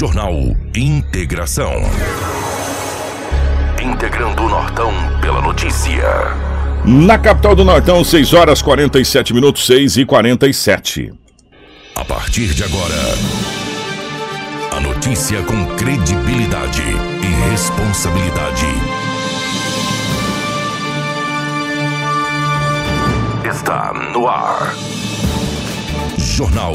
Jornal Integração. Integrando o Nortão pela notícia. Na capital do Nortão, 6 horas 47 minutos, 6 e 47. A partir de agora, a notícia com credibilidade e responsabilidade. Está no ar. Jornal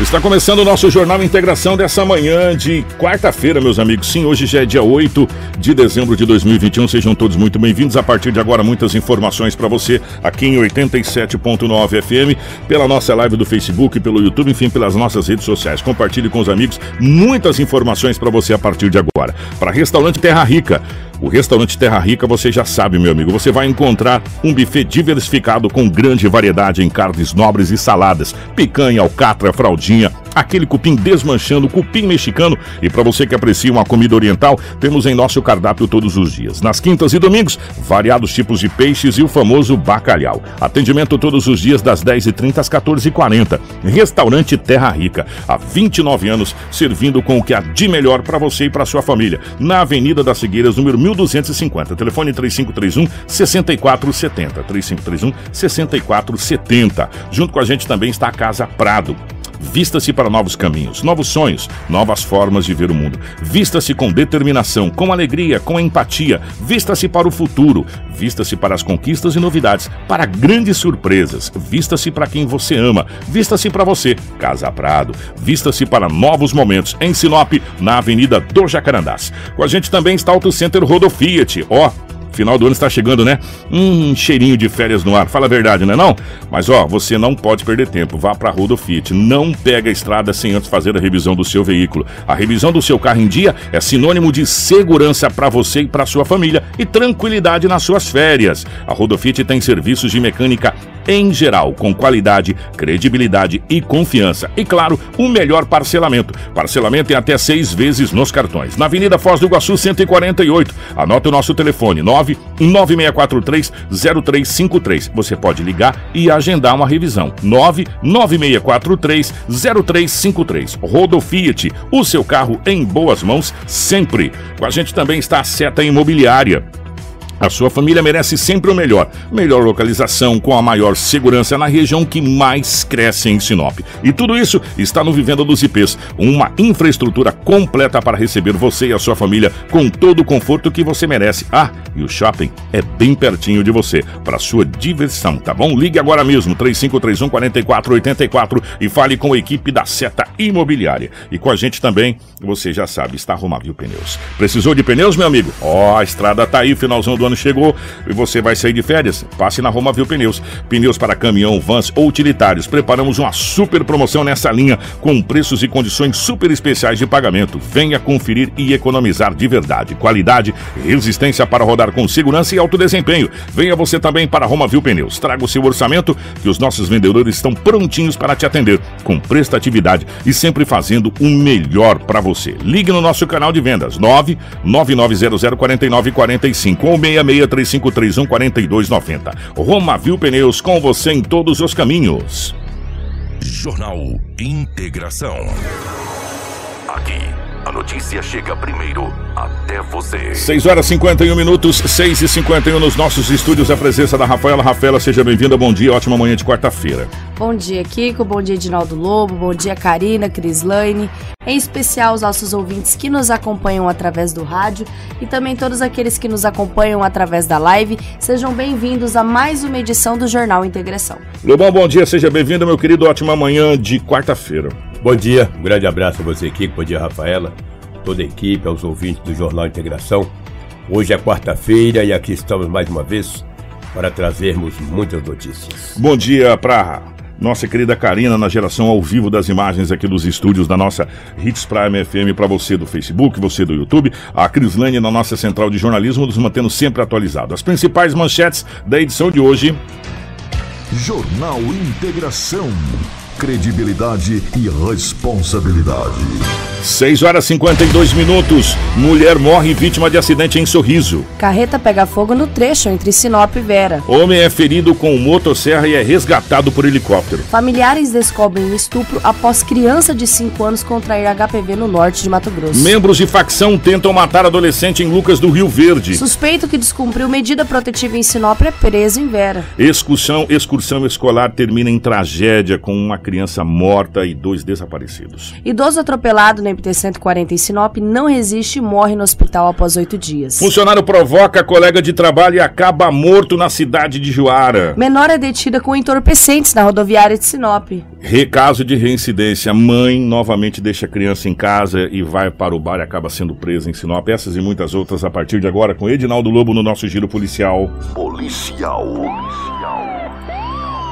Está começando o nosso Jornal Integração dessa manhã de quarta-feira, meus amigos. Sim, hoje já é dia 8 de dezembro de 2021. Sejam todos muito bem-vindos. A partir de agora, muitas informações para você aqui em 87.9 FM, pela nossa live do Facebook, pelo YouTube, enfim, pelas nossas redes sociais. Compartilhe com os amigos muitas informações para você a partir de agora. Para Restaurante Terra Rica. O restaurante Terra Rica, você já sabe, meu amigo, você vai encontrar um buffet diversificado com grande variedade em carnes nobres e saladas, picanha, alcatra, fraldinha, aquele cupim desmanchando, cupim mexicano. E para você que aprecia uma comida oriental, temos em nosso cardápio todos os dias. Nas quintas e domingos, variados tipos de peixes e o famoso bacalhau. Atendimento todos os dias das 10h30 às 14h40. Restaurante Terra Rica, há 29 anos, servindo com o que há de melhor para você e para sua família. Na Avenida das Figueiras, número 1250. Telefone 3531 6470. 3531 6470. Junto com a gente também está a Casa Prado. Vista-se para novos caminhos, novos sonhos, novas formas de ver o mundo. Vista-se com determinação, com alegria, com empatia. Vista-se para o futuro. Vista-se para as conquistas e novidades, para grandes surpresas. Vista-se para quem você ama. Vista-se para você, Casa Prado. Vista-se para novos momentos em Sinop, na Avenida do Jacarandás. Com a gente também está Auto Center Rodo Fiat. Ó, oh, Final do ano está chegando, né? Um cheirinho de férias no ar. Fala a verdade, não é não? Mas ó, você não pode perder tempo. Vá para Rodo Fiat. Não pega a estrada sem antes fazer a revisão do seu veículo. A revisão do seu carro em dia é sinônimo de segurança para você e para sua família e tranquilidade nas suas férias. A Rodo Fiat tem serviços de mecânica em geral, com qualidade, credibilidade e confiança. E claro, o melhor parcelamento. Parcelamento em até seis vezes nos cartões. Na Avenida Foz do Iguaçu, 148. Anote o nosso telefone, 99643 0353. Você pode ligar e agendar uma revisão. 99643 0353. Rodo Fiat, o seu carro em boas mãos sempre. Com a gente também está a Seta Imobiliária. A sua família merece sempre o melhor. Melhor localização, com a maior segurança na região que mais cresce em Sinop. E tudo isso está no Vivenda dos IPs, uma infraestrutura completa para receber você e a sua família com todo o conforto que você merece. Ah, e o shopping é bem pertinho de você, para sua diversão, tá bom? Ligue agora mesmo, 3531 4484 e fale com a equipe da Seta Imobiliária. E com a gente também, você já sabe, está Romavil Pneus. Precisou de pneus, meu amigo? Ó, oh, a estrada tá aí, finalzão do ano ano chegou e você vai sair de férias, passe na Roma Viu Pneus. Pneus para caminhão, vans ou utilitários. Preparamos uma super promoção nessa linha com preços e condições super especiais de pagamento. Venha conferir e economizar de verdade. Qualidade, resistência para rodar com segurança e alto desempenho. Venha você também para Roma Viu Pneus. Traga o seu orçamento que os nossos vendedores estão prontinhos para te atender com prestatividade e sempre fazendo o melhor para você. Ligue no nosso canal de vendas 99900 4945 ou 6 363531 4290. Romavil Pneus com você em todos os caminhos. Jornal Integração. Aqui, a notícia chega primeiro até você. 6 horas 51 minutos, 6 e 51 nos nossos estúdios. A presença da Rafaela. Rafaela, seja bem-vinda. Bom dia, ótima manhã de quarta-feira. Bom dia, Kiko. Bom dia, Edinaldo Lobo. Bom dia, Karina, Crislaine. Em especial os nossos ouvintes que nos acompanham através do rádio e também todos aqueles que nos acompanham através da live. Sejam bem-vindos a mais uma edição do Jornal Integração. Lobão, bom dia. Seja bem-vindo, meu querido. Ótima manhã de quarta-feira. Bom dia. Um grande abraço a você, Kiko. Bom dia, Rafaela. Toda a equipe, aos ouvintes do Jornal Integração. Hoje é quarta-feira e aqui estamos mais uma vez para trazermos muitas notícias. Bom dia para nossa querida Karina na geração ao vivo das imagens aqui dos estúdios da nossa Hits Prime FM para você do Facebook, você do YouTube, a Crislane na nossa central de jornalismo nos mantendo sempre atualizado. As principais manchetes da edição de hoje. Jornal Integração credibilidade e responsabilidade. 6 horas e 52 minutos. Mulher morre vítima de acidente em Sorriso. Carreta pega fogo no trecho entre Sinop e Vera. Homem é ferido com motosserra e é resgatado por helicóptero. Familiares descobrem um estupro após criança de 5 anos contrair HPV no norte de Mato Grosso. Membros de facção tentam matar adolescente em Lucas do Rio Verde. Suspeito que descumpriu medida protetiva em Sinop é preso em Vera. Excursão, excursão escolar termina em tragédia com uma criança criança morta e dois desaparecidos. Idoso atropelado na MT-140 em Sinop não resiste e morre no hospital após oito dias. Funcionário provoca colega de trabalho e acaba morto na cidade de Juara. Menor é detida com entorpecentes na rodoviária de Sinop. Recaso de reincidência. Mãe novamente deixa a criança em casa e vai para o bar e acaba sendo presa em Sinop. Essas e muitas outras a partir de agora com Edinaldo Lobo no nosso giro policial. Policial. Policial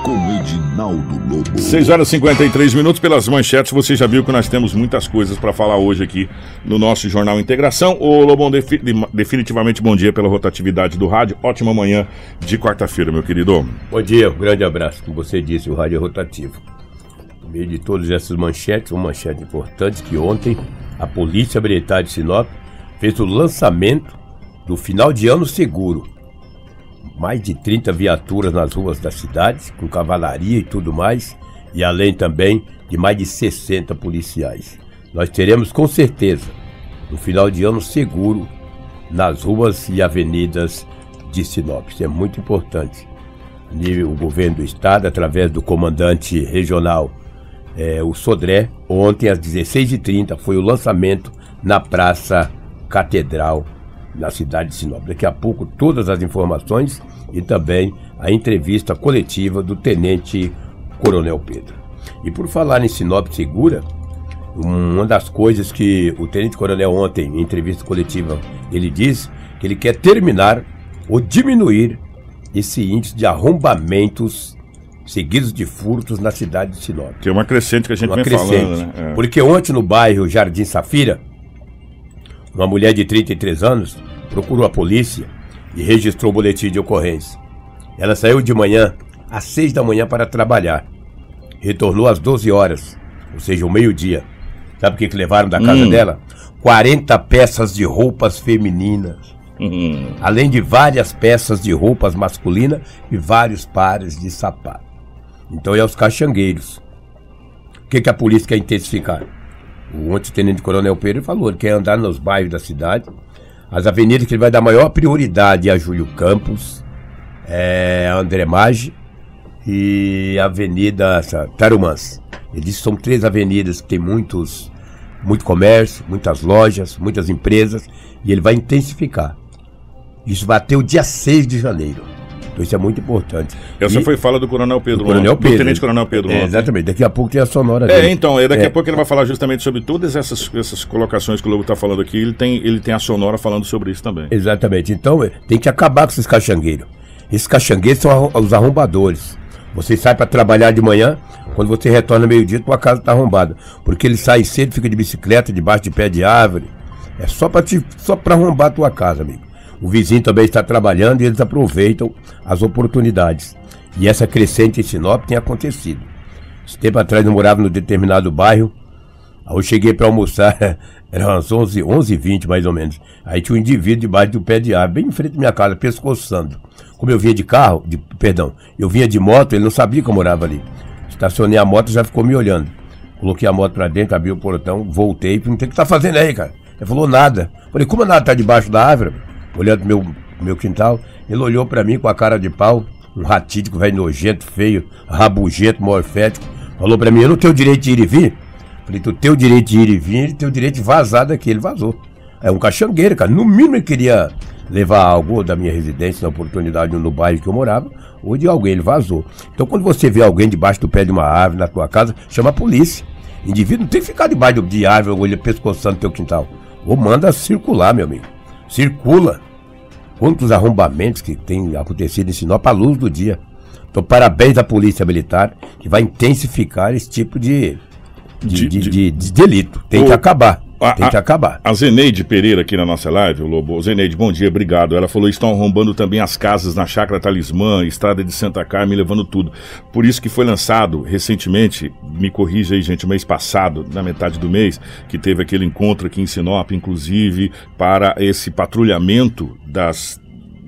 com Edinaldo Lobo. 6 horas e 53 minutos pelas manchetes. Você já viu que nós temos muitas coisas para falar hoje aqui no nosso Jornal Integração. Ô Lobão, definitivamente bom dia pela rotatividade do rádio. Ótima manhã de quarta-feira, meu querido. Bom dia, um grande abraço. Como você disse, o rádio é rotativo. No meio de todas essas manchetes, uma manchete importante que ontem a Polícia Militar de Sinop fez o lançamento do final de ano seguro mais de 30 viaturas nas ruas da cidade, com cavalaria e tudo mais, e além também de mais de 60 policiais. Nós teremos com certeza um final de ano seguro nas ruas e avenidas de Sinop. Isso é muito importante. O governo do estado, através do comandante regional, é, o Sodré, ontem às 16h30 foi o lançamento na Praça Catedral na cidade de Sinop. Daqui a pouco todas as informações e também a entrevista coletiva do Tenente Coronel Pedro. E por falar em Sinop Segura, uma das coisas que o Tenente Coronel ontem, em entrevista coletiva, ele diz que ele quer terminar ou diminuir esse índice de arrombamentos seguidos de furtos na cidade de Sinop. Que é uma crescente que a gente uma vem crescente. falando, né? É. Porque ontem no bairro Jardim Safira, uma mulher de 33 anos procurou a polícia e registrou o boletim de ocorrência. Ela saiu de manhã, às 6 da manhã, para trabalhar. Retornou às 12 horas, ou seja, o meio-dia. Sabe o que, que levaram da casa hum. dela? 40 peças de roupas femininas. Hum. Além de várias peças de roupas masculinas e vários pares de sapato. Então é os caixangueiros. O que, que a polícia quer intensificar? O ontem-tenente coronel Pedro falou, ele quer andar nos bairros da cidade, as avenidas que ele vai dar maior prioridade a Júlio Campos, é, André Maggi e a Avenida Tarumãs. Ele disse que são três avenidas que tem muitos, muito comércio, muitas lojas, muitas empresas, e ele vai intensificar. Isso vai até o dia 6 de janeiro. Então isso é muito importante. Essa e, foi fala do Coronel Pedro. Do Coronel Pedro. Do Tenente Coronel Pedro. É, exatamente. Daqui a pouco tem a sonora é, dele. É, então, daqui é. a pouco ele vai falar justamente sobre todas essas, essas colocações que o Lobo está falando aqui. Ele tem, ele tem a sonora falando sobre isso também. Exatamente. Então, tem que acabar com esses caixangueiros. Esses caixangueiros são os arrombadores. Você sai para trabalhar de manhã, quando você retorna meio-dia, tua casa está arrombada. Porque ele sai cedo, fica de bicicleta, debaixo de pé de árvore. É só para só para arrombar a tua casa, amigo. O vizinho também está trabalhando e eles aproveitam as oportunidades. E essa crescente em Sinop tem acontecido. Esse tempo atrás eu morava no determinado bairro. Aí eu cheguei para almoçar, eram umas 11, 11 20 mais ou menos. Aí tinha um indivíduo debaixo do pé de árvore, bem em frente à minha casa, pescoçando. Como eu vinha de carro, de, perdão, eu vinha de moto, ele não sabia que eu morava ali. Estacionei a moto já ficou me olhando. Coloquei a moto para dentro, abri o portão, voltei, perguntei o que tá fazendo aí, cara. Ele falou nada. Falei, como nada tá debaixo da árvore? Olhando meu, meu quintal. Ele olhou para mim com a cara de pau, um ratídico, velho nojento, feio, rabugento, morfético. Falou para mim: Eu não tenho direito de ir e vir. Falei: Tu tem o direito de ir e vir, tem o direito de vazar daqui. Ele vazou. É um caixangueiro, cara. No mínimo ele queria levar algo da minha residência, na oportunidade no bairro que eu morava, ou de alguém, ele vazou. Então quando você vê alguém debaixo do pé de uma árvore na tua casa, chama a polícia. Indivíduo não tem que ficar debaixo de árvore ou ele pescoçando teu quintal. Ou manda circular, meu amigo. Circula. Quantos arrombamentos que tem acontecido em Sinop à luz do dia. Então, parabéns à Polícia Militar, que vai intensificar esse tipo de, de, de, de, de delito. Tem O- que acabar. A- Tem que acabar. A Zeneide Pereira aqui na nossa live, o Lobo. Zeneide, bom dia, obrigado. Ela falou: estão arrombando também as casas na Chácara Talismã, Estrada de Santa Carmen, levando tudo. Por isso que foi lançado recentemente, me corrija aí, gente, mês passado, na metade do mês, que teve aquele encontro aqui em Sinop, inclusive, para esse patrulhamento das,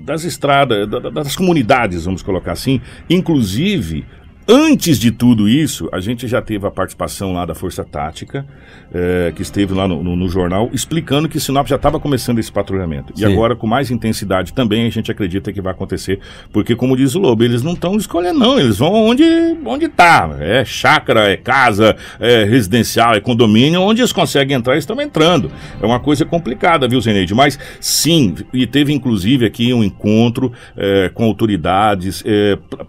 das estradas, da- da- das comunidades, vamos colocar assim, inclusive. Antes de tudo isso, a gente já teve a participação lá da Força Tática, eh, que esteve lá no, no- no jornal, explicando que Sinop já estava começando esse patrulhamento. E Sim. agora, com mais intensidade também, a gente acredita que vai acontecer, porque, como diz o Lobo, eles não estão escolhendo, não, eles vão onde, onde tá. É chácara, é casa, é residencial, é condomínio, onde eles conseguem entrar, eles estão entrando. É uma coisa complicada, viu, Zeneide? Mas sim, e teve inclusive aqui um encontro eh, com autoridades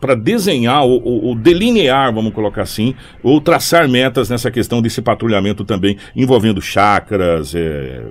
para desenhar ou delinear, vamos colocar assim, ou traçar metas nessa questão desse patrulhamento também envolvendo chácaras. eh,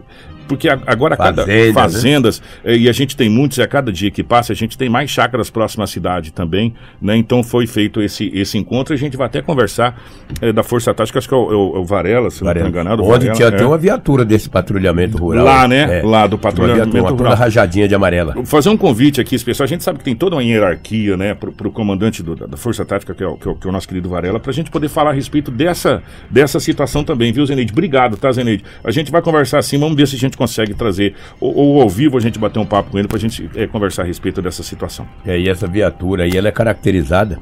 porque a- agora cada Fazendas, né? fazendas, eh, e a gente tem muitos, e a cada dia que passa, a gente tem mais chácaras próximas à cidade também, né? Então foi feito esse, esse encontro, e a gente vai até conversar eh, da Força Tática, acho que é o, é o- é o Varela, se não estou enganado. o Onde Varela, tinha é. até uma viatura desse patrulhamento rural. Lá, né? Lá do Uma patrulhamento viatura, uma toda rural. rajadinha de amarela. Vou fazer um convite aqui especial. A gente sabe que tem toda uma hierarquia, né, pro, pro comandante do- da, Força Tática, que é, o, que, é o, que é o nosso querido Varela, pra gente poder falar a respeito dessa, dessa situação também, viu, Zeneide? Obrigado, tá, Zeneide? A gente vai conversar assim, vamos ver se a gente consegue trazer, ou, ou ao vivo a gente bater um papo com ele pra gente eh, conversar a respeito dessa situação. É, e essa viatura aí, ela é caracterizada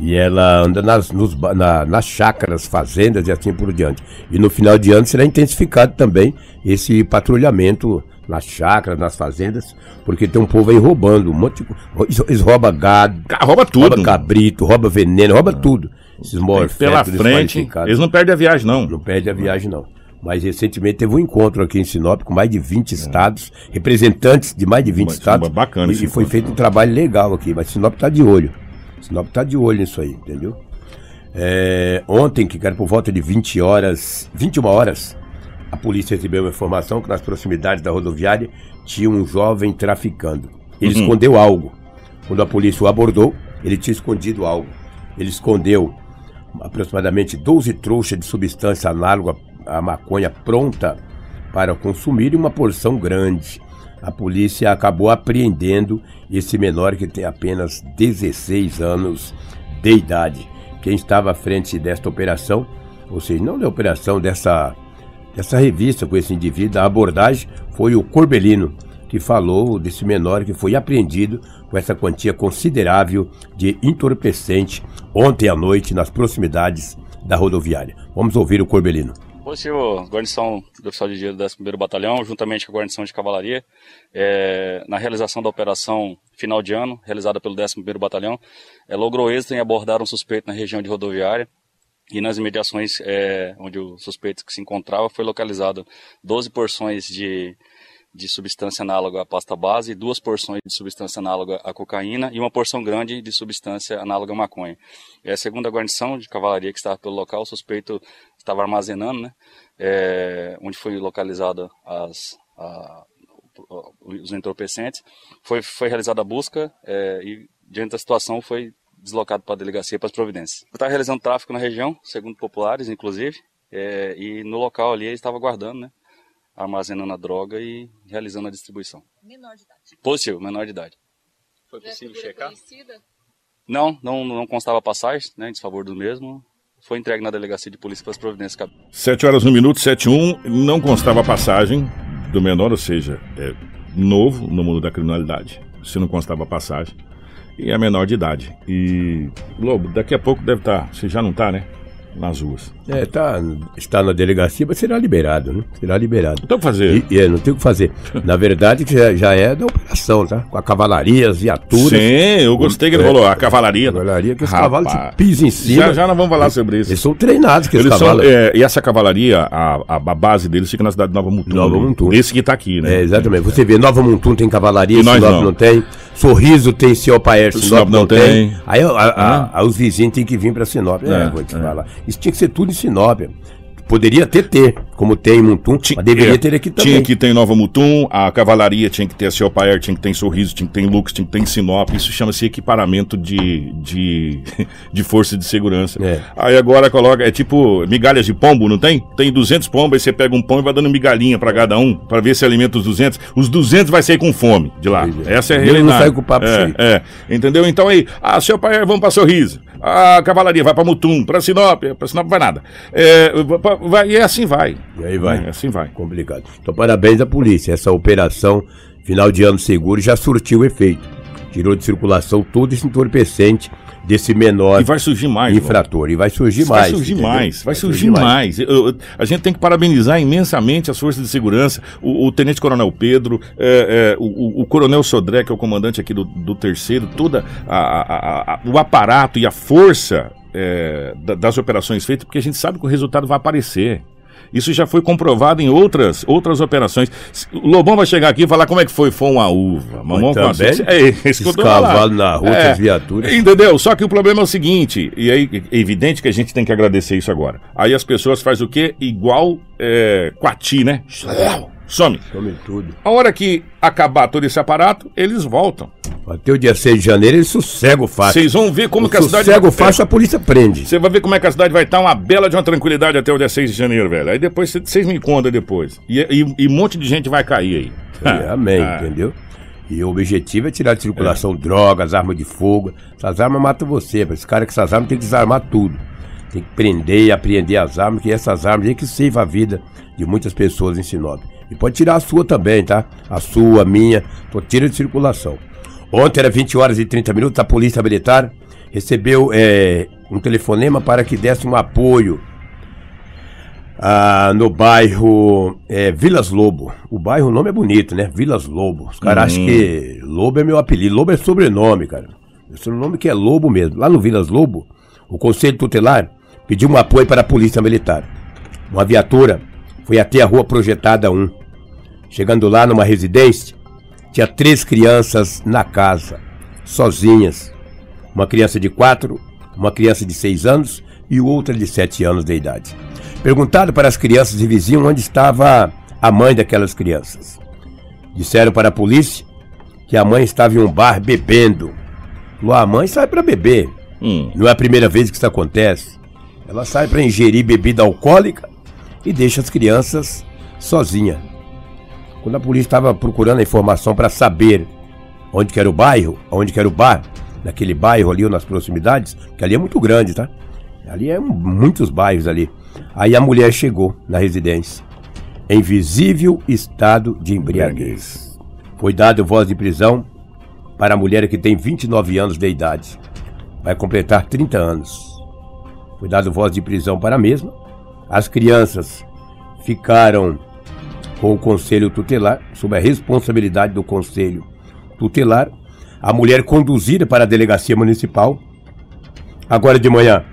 e ela anda nas, nos na- nas chácaras, fazendas e assim por diante. E no final de ano será intensificado também esse patrulhamento nas chácaras, nas fazendas, porque tem um povo aí roubando um monte de Eles, roubam gado, Rouba tudo. rouba cabrito, rouba veneno, rouba tudo. Esses Pela morféticos frente, eles não perdem a viagem, não. Não perde a viagem, não. Mas recentemente teve um encontro aqui em Sinop com mais de 20 estados, representantes de mais de 20 Mas, estados. bacana e, e foi feito um trabalho legal aqui, mas Sinop está de olho. Sinop está de olho nisso aí, entendeu? É, ontem, que era por volta de 20 horas, 21 horas, a polícia recebeu uma informação que nas proximidades da rodoviária tinha um jovem traficando. Ele Uhum. escondeu algo. Quando a polícia o abordou, ele tinha escondido algo. Ele escondeu aproximadamente 12 trouxas de substância análoga à maconha pronta para consumir e uma porção grande. A polícia acabou apreendendo esse menor que tem apenas 16 anos de idade. Quem estava à frente desta operação, ou seja, não da operação dessa, dessa revista com esse indivíduo, a abordagem foi o Corbelino, que falou desse menor que foi apreendido com essa quantia considerável de entorpecente ontem à noite nas proximidades da rodoviária. Vamos ouvir o Corbelino. Positivo, guarnição do oficial de dia do 11º Batalhão, juntamente com a guarnição de cavalaria, é, na realização da operação final de ano, realizada pelo 11º Batalhão, é, logrou êxito em abordar um suspeito na região de rodoviária e nas imediações é, onde o suspeito se encontrava foi localizado 12 porções de, de substância análoga à pasta base, duas porções de substância análoga à cocaína e uma porção grande de substância análoga à maconha. É, segundo a guarnição de cavalaria que estava pelo local, o suspeito estava armazenando, né, é, onde foi localizado as, a- os entorpecentes. Foi, foi realizada a busca é, e, diante da situação, foi deslocado para a delegacia para as providências. Estava realizando tráfico na região, segundo populares, inclusive, é, e no local ali ele estava guardando, né, armazenando a droga e realizando a distribuição. Menor de idade. Positivo, menor de idade. Foi possível checar? Conhecida? Não, não, não constava passagem, né, em desfavor do mesmo. Foi entregue na delegacia de polícia para as providências cabíveis. 7 horas, 1 minuto, 7 e 1. Não constava a passagem do menor, ou seja, é novo no mundo da criminalidade. Se não constava a passagem. E é menor de idade. E, Lobo, daqui a pouco deve estar, se já não está, né? Nas ruas. É, tá, está na delegacia, mas será liberado, né? Será liberado. Então fazer. E, é, não tem o que fazer. Na verdade, que já, já é da operação, tá? Com a cavalaria, as viaturas. Sim, eu gostei que ele É. falou. A cavalaria. A cavalaria que os Rapaz, cavalos pisam em cima. Já já nós vamos falar sobre isso. Eles são treinados, que Eles os são, cavalos. é, e essa cavalaria, a, a, a base deles fica na cidade de Nova Mutum. Nova né? Mutum. Esse que tá aqui, né? É, exatamente. Você vê, Nova Montum tem cavalaria, E nós Sinop não. não. tem. Sorriso tem Ciel Paer, Sinop Sinop não não tem. tem. Aí a- a- os vizinhos têm que vir pra Sinop. É, É, vou te é. falar. Isso tinha que ser tudo em Sinop. Poderia ter ter, como tem em Mutum, mas deveria ter aqui também. Tinha que ter em Nova Mutum, a cavalaria tinha que ter a Celpaer, tinha que ter em Sorriso, tinha que ter em Lux, tinha que ter em Sinop. Isso chama-se equiparamento de, de, de força de segurança. É. Aí agora coloca, é tipo migalhas de pombo, não tem? Tem 200 pombos, aí você pega um pombo e vai dando migalhinha pra cada um, pra ver se alimenta os 200. Os 200 vai sair com fome de lá. É. Essa é a Ele não realidade. sai com o papo é, é, entendeu? Então aí, a Celpaer vamos pra Sorriso. A cavalaria vai pra Mutum, pra Sinop, pra Sinop não vai nada. É, vai- vai- e assim vai. E aí vai. É, assim vai. Complicado. Então, parabéns à polícia. Essa operação final de ano seguro já surtiu efeito. Tirou de circulação todo esse entorpecente desse menor E vai surgir mais. Infrator. E vai surgir Vai mais. surgir entendeu? mais, vai surgir mais. Eu- eu- a gente tem que parabenizar imensamente as forças de segurança, o, o Tenente Coronel Pedro, é, é, o, o- Coronel Sodré, que é o comandante aqui do, do terceiro, a- o aparato e a força é, da- das operações feitas, porque a gente sabe que o resultado vai aparecer. Isso já foi comprovado em outras, outras operações. O Lobão vai chegar aqui e falar como é que foi. Foi uma uva. Mamão com açúcar. É, isso que eu Esses tô falando. cavalos na rua, É. viaturas. Entendeu? Só que o problema é o seguinte, e aí é evidente que a gente tem que agradecer isso agora. Aí as pessoas fazem o quê? Igual é, Coati, né? Some. Some tudo. A hora que acabar todo esse aparato, eles voltam. Até o dia 6 de janeiro ele sossega o faixa. Vocês vão ver como o que a cidade... sossega o faixa, a polícia prende. Você vai ver como é que a cidade vai estar uma bela de uma tranquilidade até o dia 6 de janeiro, velho. Aí depois cê- vocês me contam depois. E, e- e um monte de gente vai cair aí. É, amém, Ah. entendeu? E o objetivo é tirar de circulação drogas, armas de fogo. Essas armas matam você. Esse cara com essas armas tem que desarmar tudo. Tem que prender e apreender as armas, que essas armas é que seiva a vida de muitas pessoas em Sinop. E pode tirar a sua também, tá? A sua, a minha. Então tira de circulação. Ontem era 20 horas e 30 minutos, a Polícia Militar recebeu é, um telefonema para que desse um apoio ah, no bairro é, Vilas Lobo. O bairro, o nome é bonito, né? Vilas Lobo. Os caras acham que Lobo é meu apelido. Lobo é sobrenome, cara. Meu sobrenome que é Lobo mesmo. Lá no Vilas Lobo, o Conselho Tutelar pediu um apoio para a Polícia Militar. Uma viatura foi até a rua Projetada 1. Chegando lá numa residência, tinha três crianças na casa, sozinhas. Uma criança de quatro, uma criança de seis anos e outra de sete anos de idade. Perguntado para as crianças e vizinhos onde estava a mãe daquelas crianças. Disseram para a polícia que a mãe estava em um bar bebendo. Falou, a mãe sai para beber. Hum. Não é a primeira vez que isso acontece. Ela sai para ingerir bebida alcoólica e deixa as crianças sozinha. Quando a polícia estava procurando a informação para saber onde que era o bairro, onde que era o bar, naquele bairro ali ou nas proximidades, que ali é muito grande, tá? Ali é um- muitos bairros ali. Aí a mulher chegou na residência, em visível estado de embriaguez. Foi dado voz de prisão para a mulher que tem 29 anos de idade. Vai completar 30 anos. Foi dado voz de prisão para a mesma. As crianças ficaram com o conselho tutelar, sob a responsabilidade do conselho tutelar. A mulher conduzida para a delegacia municipal. Agora de manhã,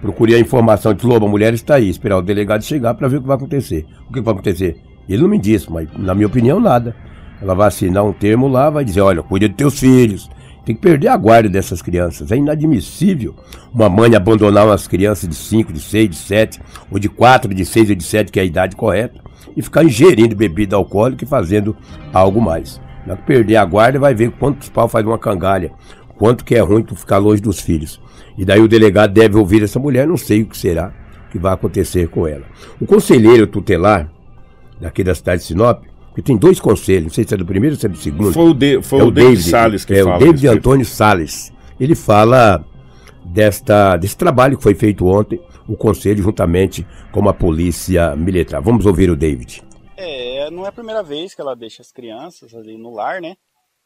procurei a informação de Lobo, a mulher está aí, esperar o delegado chegar para ver o que vai acontecer. O que vai acontecer? Ele não me disse, mas na minha opinião, nada. Ela vai assinar um termo lá, vai dizer, olha, cuida de teus filhos. Tem que perder a guarda dessas crianças. É inadmissível uma mãe abandonar umas crianças de 5, de 6, de 7, ou de 4, de 6 ou de 7, que é a idade correta, e ficar ingerindo bebida alcoólica e fazendo algo mais. Na que perder a guarda, vai ver quantos pau faz uma cangalha, quanto que é ruim tu ficar longe dos filhos. E daí o delegado deve ouvir essa mulher, não sei o que será que vai acontecer com ela. O conselheiro tutelar daqui da cidade de Sinop, que tem dois conselhos, não sei se é do primeiro ou se é do segundo. Foi o, de, foi É o David, Salles que é fala. o David respeito. Antônio Salles. Ele fala desta, desse trabalho que foi feito ontem, o conselho juntamente com a polícia militar. Vamos ouvir o David. É, não é a primeira vez que ela deixa as crianças ali no lar, né?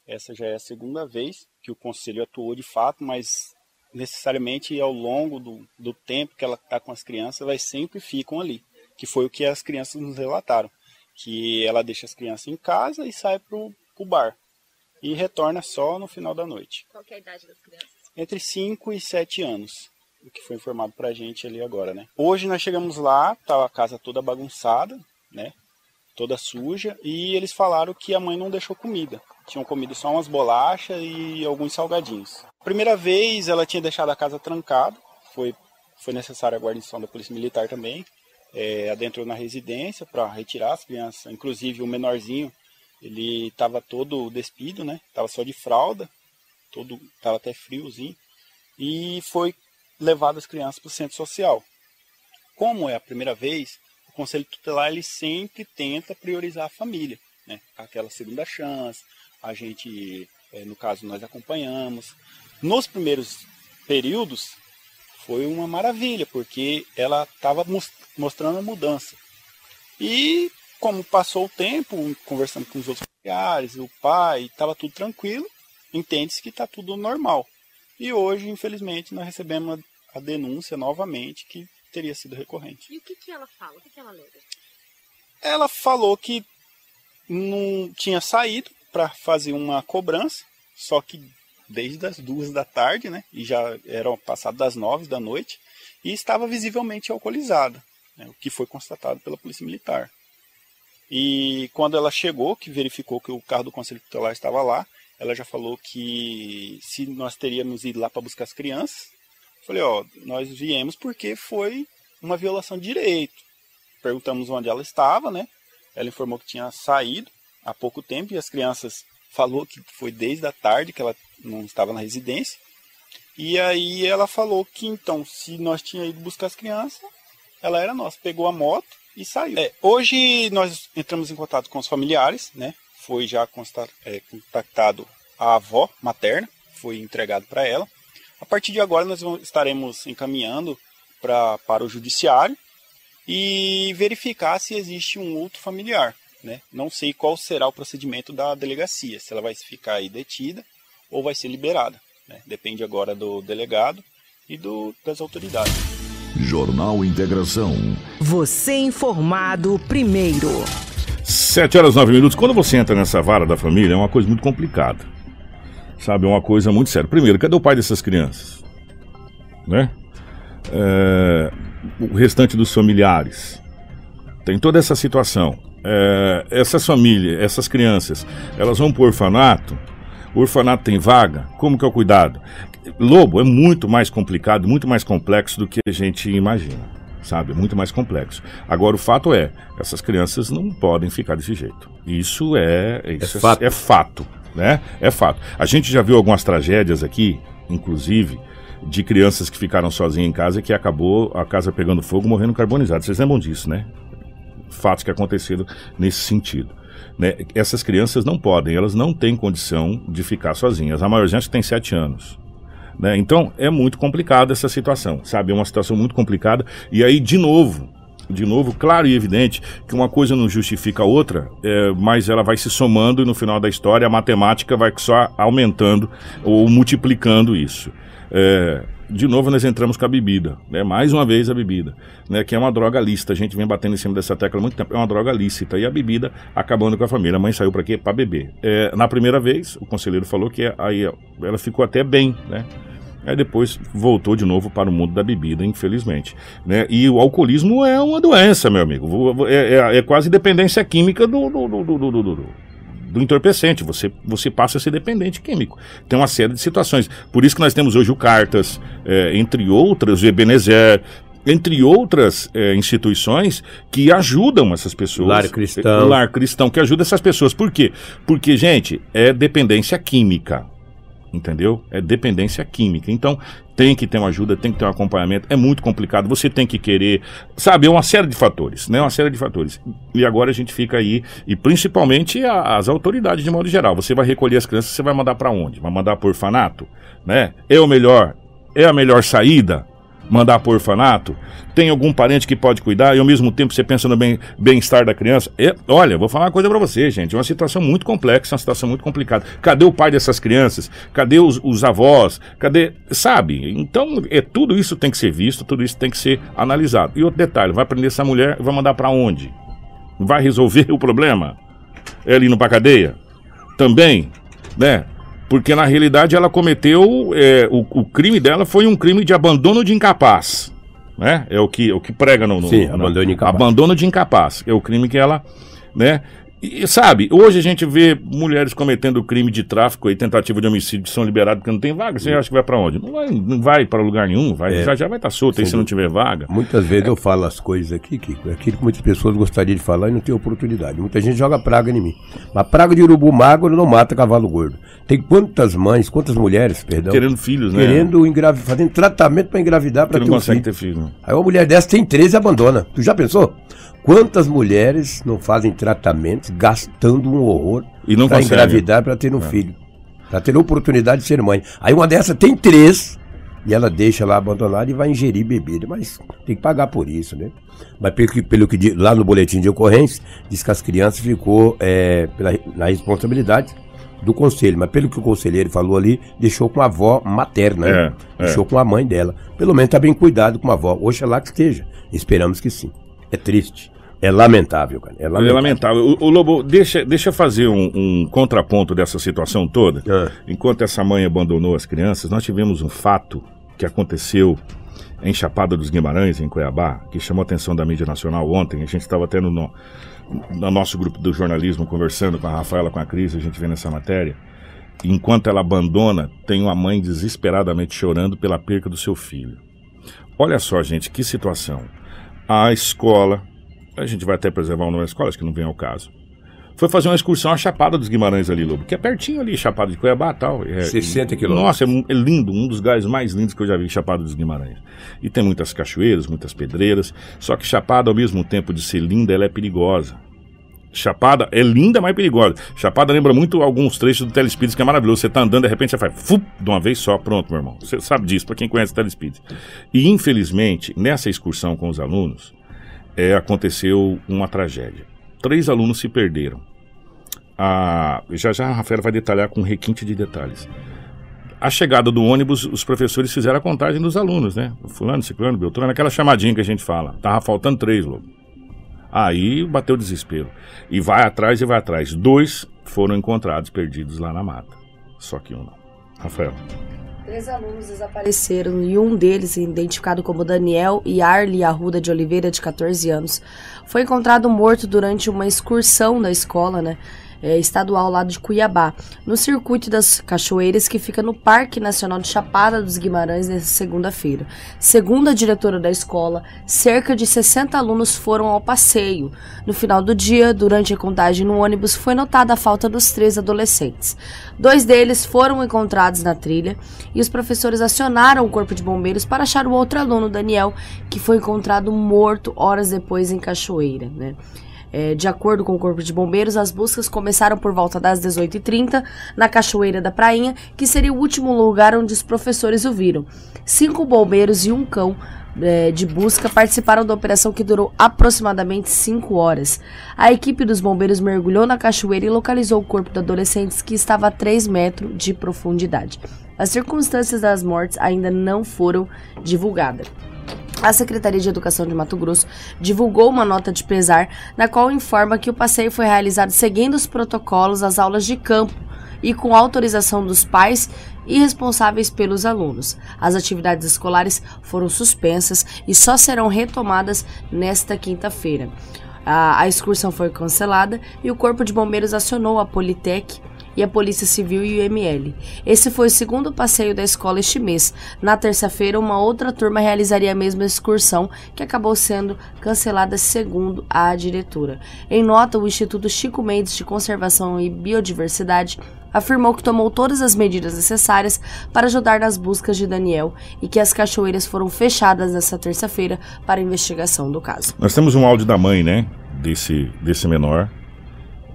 Essa já é a segunda vez que o conselho atuou de fato, mas necessariamente ao longo do, do tempo que ela está com as crianças, elas sempre ficam ali. Que foi o que as crianças nos relataram. Que ela deixa as crianças em casa e sai pro, pro bar. E retorna só no final da noite. Qual que é a idade das crianças? Entre 5 e 7 anos. O que foi informado pra gente ali agora, né? Hoje nós chegamos lá, tava a casa toda bagunçada, né? Toda suja. E eles falaram que a mãe não deixou comida. Tinham comido só umas bolachas e alguns salgadinhos. Primeira vez ela tinha deixado a casa trancada. Foi, foi necessária a guarnição da polícia militar também. é, adentrou na residência para retirar as crianças, inclusive o menorzinho, ele estava todo despido, né? Tava só de fralda, todo, tava até friozinho, e foi levado as crianças para o centro social. Como é a primeira vez, o conselho tutelar ele sempre tenta priorizar a família, né? Aquela segunda chance, a gente, é, no caso, nós acompanhamos. Nos primeiros períodos, foi uma maravilha, porque ela estava mostrando a mudança. E como passou o tempo, conversando com os outros familiares, o pai, estava tudo tranquilo, entende-se que está tudo normal. E hoje, infelizmente, nós recebemos a, denúncia novamente que teria sido recorrente. E o que, que ela fala? O que, que ela alega? Ela falou que não tinha saído para fazer uma cobrança, só que desde as duas da tarde, né? E já eram passado das nove da noite e estava visivelmente alcoolizada, né, o que foi constatado pela polícia militar. E quando ela chegou, que verificou que o carro do conselho tutelar estava lá, ela já falou que se nós teríamos ido lá para buscar as crianças, falei, ó, nós viemos porque foi uma violação de direito. Perguntamos onde ela estava, né? Ela informou que tinha saído há pouco tempo e as crianças falou que foi desde a tarde que ela não estava na residência. E aí ela falou que então, se nós tínhamos ido buscar as crianças, ela era nossa. Pegou a moto e saiu. É, hoje nós entramos em contato com os familiares, né? Foi já é, contactado a avó materna, foi entregado para ela. A partir de agora nós estaremos encaminhando pra, para o judiciário e verificar se existe um outro familiar. Né? Não sei qual será o procedimento da delegacia, se ela vai ficar aí detida ou vai ser liberada. Né? Depende agora do delegado e do, das autoridades. Jornal Integração. Você informado primeiro. Sete horas nove minutos. Quando você entra nessa vara da família, é uma coisa muito complicada. Sabe, é uma coisa muito séria. Primeiro, cadê o pai dessas crianças? Né? É, o restante dos familiares. Tem toda essa situação. É, essas famílias, essas crianças, elas vão para o orfanato o orfanato tem vaga? Como que é o cuidado? Lobo é muito mais complicado, muito mais complexo do que a gente imagina, sabe? Muito mais complexo. Agora, o fato é, essas crianças não podem ficar desse jeito. Isso é, isso é, fato. é, é fato, né? É fato. A gente já viu algumas tragédias aqui, inclusive, de crianças que ficaram sozinhas em casa e que acabou a casa pegando fogo, morrendo carbonizado. Vocês lembram disso, né? Fatos que aconteceram nesse sentido. Né? Essas crianças não podem, elas não têm condição de ficar sozinhas. A acho que tem sete anos. Né? Então é muito complicada essa situação, sabe? É uma situação muito complicada. E aí, de novo, de novo, claro e evidente que uma coisa não justifica a outra, é, mas ela vai se somando e no final da história a matemática vai só aumentando ou multiplicando isso. É, de novo nós entramos com a bebida, né? Mais uma vez a bebida, né? Que é uma droga lícita. A gente vem batendo em cima dessa tecla há muito tempo. É uma droga lícita. E a bebida acabando com a família. A mãe saiu para quê? Para beber. É, na primeira vez, o conselheiro falou que aí ela ficou até bem, né? Aí depois voltou de novo para o mundo da bebida, infelizmente. Né? E o alcoolismo é uma doença, meu amigo. É, é, é quase dependência química do, do, do, do, do entorpecente, você, você passa a ser dependente químico. Tem uma série de situações. Por isso que nós temos hoje o Cartas, é, entre outras, o Ebenezer, entre outras é, instituições que ajudam essas pessoas. Lar Cristão. Lar Cristão, que ajuda essas pessoas. Por quê? Porque, gente, é dependência química entendeu? É dependência química. Então, tem que ter uma ajuda, tem que ter um acompanhamento. É muito complicado. Você tem que querer, sabe? É uma série de fatores, né? Uma série de fatores. E agora a gente fica aí, e principalmente a, as autoridades de modo geral. Você vai recolher as crianças, você vai mandar para onde? Vai mandar por orfanato, né? É o melhor? É a melhor saída? mandar para orfanato? Tem algum parente que pode cuidar e ao mesmo tempo você pensa no bem-estar da criança? É, olha, vou falar uma coisa para você, gente. É uma situação muito complexa, uma situação muito complicada. Cadê o pai dessas crianças? Cadê os, os avós? Cadê. Sabe? Então, é, tudo isso tem que ser visto, tudo isso tem que ser analisado. E outro detalhe: vai prender essa mulher e vai mandar para onde? Vai resolver o problema? É ali no pra cadeia? Também, né? Porque na realidade ela cometeu. É, o, o, crime dela foi um crime de abandono de incapaz. Né? É o que, o que prega no. no Sim, no, abandono de incapaz. Abandono de incapaz. É o crime que ela. Né? E, sabe, hoje a gente vê mulheres cometendo crime de tráfico e tentativa de homicídio que são liberadas porque não tem vaga. Você acha que vai para onde? Não vai, não vai para lugar nenhum, vai, É. já, já vai estar solto aí se não tiver vaga. Muitas vezes eu falo as coisas aqui, Kiko, é aquilo que muitas pessoas gostariam de falar e não tem oportunidade. Muita gente joga praga em mim. Mas praga de urubu magro não mata cavalo gordo. Tem quantas mães, quantas mulheres, perdão, Querendo filhos, né? querendo engravidar, fazendo tratamento para engravidar para não ter um consegue filho. ter filho. Aí uma mulher dessa tem 13 e abandona. Tu já pensou? Quantas mulheres não fazem tratamentos gastando um horror para engravidar para ter um filho? Para ter a oportunidade de ser mãe. Aí uma dessa tem três e ela deixa lá abandonada e vai ingerir bebida. Mas tem que pagar por isso, né? Mas pelo que, pelo que lá no boletim de ocorrência, diz que as crianças ficou é, pela, na responsabilidade do conselho. Mas pelo que o conselheiro falou ali, deixou com a avó materna. né? É, é. Deixou com a mãe dela. Pelo menos tá bem cuidado com a avó. Oxalá que esteja. Esperamos que sim. É triste. É lamentável, cara. É É lamentável. lamentável. O, o Lobo, deixa, deixa eu fazer um, um contraponto dessa situação toda. Ah. Enquanto essa mãe abandonou as crianças, nós tivemos um fato que aconteceu em Chapada dos Guimarães, em Cuiabá, que chamou a atenção da mídia nacional ontem. A gente estava tendo no, no nosso grupo do jornalismo conversando com a Rafaela, com a Cris, a gente vê nessa matéria. Enquanto ela abandona, tem uma mãe desesperadamente chorando pela perca do seu filho. Olha só, gente, que situação. A escola, a gente vai até preservar o nome da escola, acho que não vem ao caso. Foi fazer uma excursão à Chapada dos Guimarães ali, Lobo, que é pertinho ali, Chapada de Cuiabá e tal. É, 60 quilômetros. Nossa, é, é lindo, um dos lugares mais lindos que eu já vi, Chapada dos Guimarães. E tem muitas cachoeiras, muitas pedreiras, só que Chapada, ao mesmo tempo de ser linda, ela é perigosa. Chapada é linda, mas perigosa. Chapada lembra muito alguns trechos do Telespires, que é maravilhoso. Você tá andando, de repente você faz fup, de uma vez só, pronto, meu irmão. Você sabe disso, para quem conhece o Telespires. E infelizmente, nessa excursão com os alunos, é, aconteceu uma tragédia. Três alunos se perderam. A, já já a Rafaela vai detalhar com requinte de detalhes. A chegada do ônibus, os professores fizeram a contagem dos alunos, né? Fulano, Ciclano, Beltrano, aquela chamadinha que a gente fala. Tava faltando três, Lobo. Aí bateu o desespero. E vai atrás e vai atrás. Dois foram encontrados perdidos lá na mata. Só que um não. Rafael. Três alunos desapareceram e um deles, identificado como Daniel Yarli Arruda de Oliveira, de 14 anos, foi encontrado morto durante uma excursão da escola, né? É, estadual lá de Cuiabá, no circuito das cachoeiras que fica no Parque Nacional de Chapada dos Guimarães nesta segunda-feira. Segundo a diretora da escola, cerca de 60 alunos foram ao passeio. No final do dia, durante a contagem no ônibus, foi notada a falta dos três adolescentes. Dois deles foram encontrados na trilha e os professores acionaram o corpo de bombeiros para achar o outro aluno, Daniel, que foi encontrado morto horas depois em Cachoeira, né? É, de acordo com o Corpo de Bombeiros, as buscas começaram por volta das 18h30 na Cachoeira da Prainha, que seria o último lugar onde os professores o viram. Cinco bombeiros e um cão é, de busca participaram da operação que durou aproximadamente 5 horas. A equipe dos bombeiros mergulhou na cachoeira e localizou o corpo do adolescente que estava a 3 metros de profundidade. As circunstâncias das mortes ainda não foram divulgadas. A Secretaria de Educação de Mato Grosso divulgou uma nota de pesar na qual informa que o passeio foi realizado seguindo os protocolos das aulas de campo e com autorização dos pais e responsáveis pelos alunos. As atividades escolares foram suspensas e só serão retomadas nesta quinta-feira. A, a excursão foi cancelada e o Corpo de Bombeiros acionou a Politec e a Polícia Civil e o IML. Esse foi o segundo passeio da escola este mês. Na terça-feira, uma outra turma realizaria a mesma excursão, que acabou sendo cancelada segundo a diretora. Em nota, o Instituto Chico Mendes de Conservação e Biodiversidade afirmou que tomou todas as medidas necessárias para ajudar nas buscas de Daniel e que as cachoeiras foram fechadas nesta terça-feira para investigação do caso. Nós temos um áudio da mãe, né? Desse, desse menor,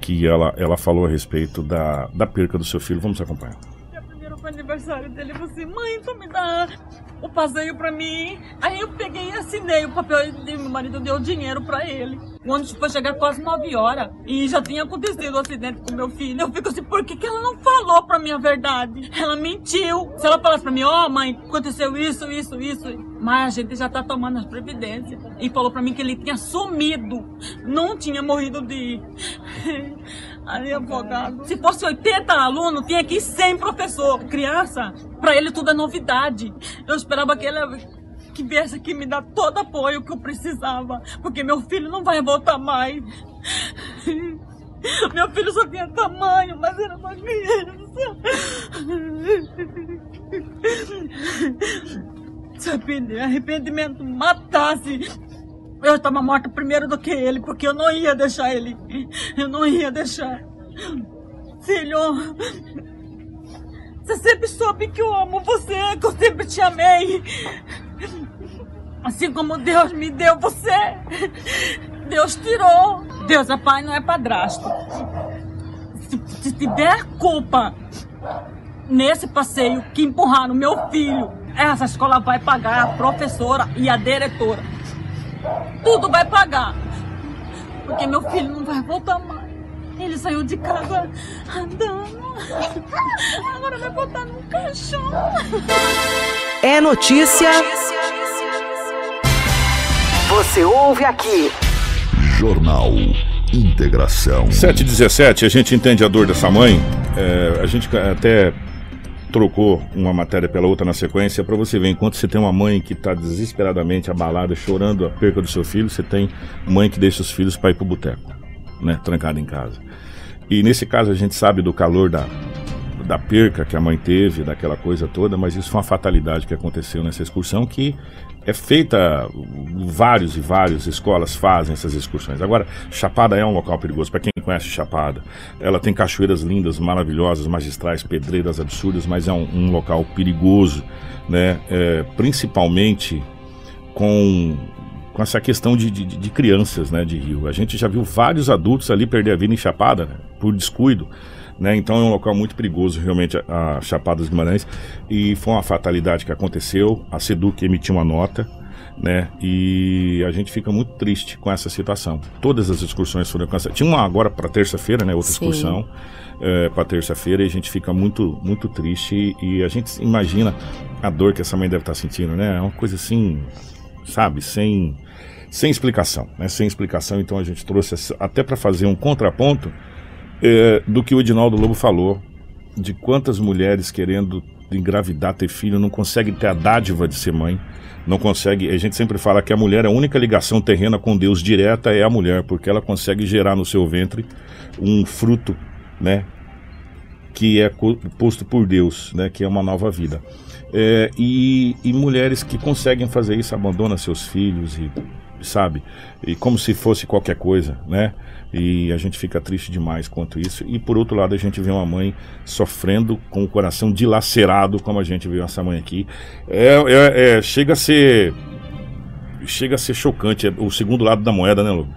que ela, ela falou a respeito da, da perca do seu filho. Vamos acompanhar. Aniversário dele, ele falou assim, mãe, tu me dá o passeio pra mim. Aí eu peguei e assinei o papel e meu marido deu dinheiro pra ele. O ônibus foi chegar quase 9 horas e já tinha acontecido o acidente com meu filho. Eu fico assim, por que, que ela não falou pra mim a verdade? Ela mentiu. Se ela falasse pra mim, ó oh, mãe, aconteceu isso, isso, isso. Mas a gente já tá tomando as previdências. E falou pra mim que ele tinha sumido. Não tinha morrido de... Aí, advogado. Se fosse 80 alunos, tinha aqui 100 professor. Criança, pra ele tudo é novidade. Eu esperava que ele que viesse aqui me dar todo apoio que eu precisava, porque meu filho não vai voltar mais. Meu filho só tinha tamanho, mas era uma criança. Se arrependimento matasse, eu estava morta primeiro do que ele, porque eu não ia deixar ele. Eu não ia deixar. Filho, você sempre soube que eu amo você, que eu sempre te amei. Assim como Deus me deu você, Deus tirou. Deus é pai, não é padrasto. Se, se tiver culpa nesse passeio que empurraram meu filho, essa escola vai pagar a professora e a diretora. Tudo vai pagar. Porque meu filho não vai voltar mais. Ele saiu de casa andando. Agora vai botar no caixão. É notícia. Você ouve aqui. Jornal Integração. 717, a gente entende a dor dessa mãe. É, a gente até trocou uma matéria pela outra na sequência para você ver. Enquanto você tem uma mãe que está desesperadamente abalada, chorando a perca do seu filho, você tem mãe que deixa os filhos para ir para o boteco, né? Trancada em casa. E nesse caso a gente sabe do calor da, da perca que a mãe teve, daquela coisa toda, mas isso foi uma fatalidade que aconteceu nessa excursão que é feita, vários e várias escolas fazem essas excursões. Agora, Chapada é um local perigoso, para quem conhece Chapada, ela tem cachoeiras lindas, maravilhosas, magistrais, pedreiras absurdas, mas é um, um local perigoso, né? É, principalmente com, com essa questão de, de, de, crianças, né, de rio. A gente já viu vários adultos ali perder a vida em Chapada, né, por descuido. Né? Então é um local muito perigoso, realmente, a, Chapada dos Guimarães. E foi uma fatalidade que aconteceu. A Seduc emitiu uma nota, né? E a gente fica muito triste com essa situação. Todas as excursões foram canceladas. Tinha uma agora para terça-feira, né? Outra Sim. excursão é, para terça-feira e a gente fica muito, muito triste e, e, a gente imagina a dor que essa mãe deve estar tá sentindo, né? É uma coisa assim, sabe, sem, sem explicação, né? Sem explicação. Então a gente trouxe até para fazer um contraponto é, do que o Edinaldo Lobo falou, de quantas mulheres querendo engravidar, ter filho, não conseguem ter a dádiva de ser mãe, não consegue. A gente sempre fala que a mulher, a única ligação terrena com Deus direta é a mulher, porque ela consegue gerar no seu ventre um fruto, né? Que é posto por Deus, né? Que é uma nova vida. É, e, e mulheres que conseguem fazer isso abandonam seus filhos e sabe? E como se fosse qualquer coisa, né? E a gente fica triste demais quanto isso. E por outro lado, a gente vê uma mãe sofrendo com o coração dilacerado, como a gente viu essa mãe aqui. É, é, é chega a ser. Chega a ser chocante. É o segundo lado da moeda, né, Lu?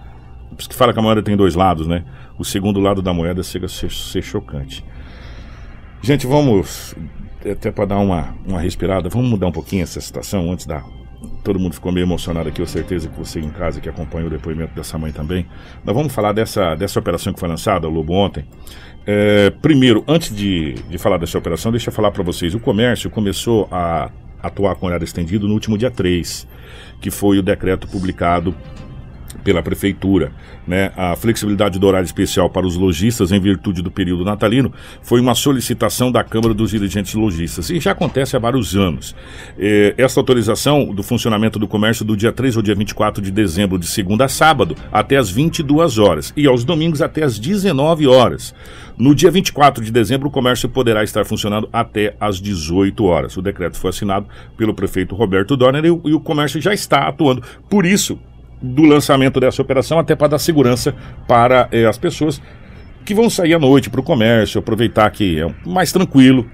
Por isso que fala que a moeda tem dois lados, né? O segundo lado da moeda chega a ser, ser chocante. Gente, vamos. Até para dar uma, uma respirada, vamos mudar um pouquinho essa situação antes da, todo mundo ficou meio emocionado aqui, eu certeza que você em casa que acompanha o depoimento dessa mãe também. Nós vamos falar dessa, dessa operação que foi lançada, Lobo, ontem. É, primeiro, antes de, de falar dessa operação, deixa eu falar para vocês. O comércio começou a atuar com horário estendido no último dia 3, que foi o decreto publicado pela prefeitura. Né? A flexibilidade do horário especial para os lojistas em virtude do período natalino foi uma solicitação da Câmara dos Dirigentes Lojistas e já acontece há vários anos. Eh, essa autorização do funcionamento do comércio do dia 3 ao dia 24 de dezembro, de segunda a sábado, até às 22 horas e aos domingos até às 19 horas. No dia 24 de dezembro, o comércio poderá estar funcionando até às 18 horas. O decreto foi assinado pelo prefeito Roberto Dorner e o comércio já está atuando. Por isso, do lançamento dessa operação, até para dar segurança para eh, as pessoas que vão sair à noite para o comércio, aproveitar que é mais tranquilo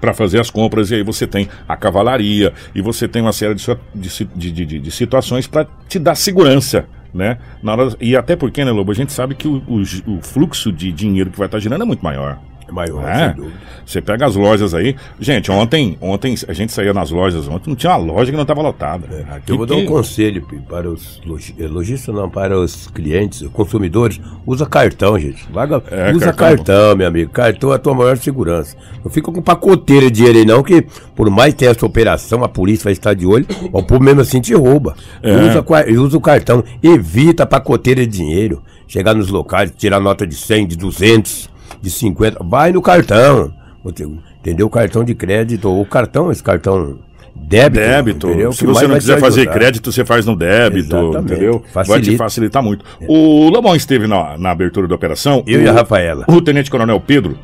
para fazer as compras, e aí você tem a cavalaria, e você tem uma série de, de, de, de, situações para te dar segurança. Né? Na hora, e até porque, né, Lobo, a gente sabe que o, o, o fluxo de dinheiro que vai estar girando é muito maior maior, é. Você pega as lojas aí. Gente, ontem, ontem a gente saía nas lojas, ontem não tinha uma loja que não estava lotada. É, aqui eu vou dar um conselho para os eh, lojistas, não, para os clientes, consumidores. Usa cartão, gente. Vaga, é, usa cartão. cartão, meu amigo. Cartão é a tua maior segurança. Não fica com pacoteira de dinheiro aí, não, que por mais que tenha essa operação, a polícia vai estar de olho, o povo mesmo assim te rouba. É. Usa, usa o cartão. Evita pacoteira de dinheiro. Chegar nos locais, tirar nota de 100, de 200 de 50, vai no cartão. Entendeu? O cartão de crédito, ou cartão, esse cartão Débito. Débito. entendeu? Se você não quiser fazer crédito, você faz no débito, Exatamente. entendeu? Vai te Facilita. facilitar muito. O Lobão esteve na, na abertura da operação. Eu o, e a Rafaela. O Tenente Coronel Pedro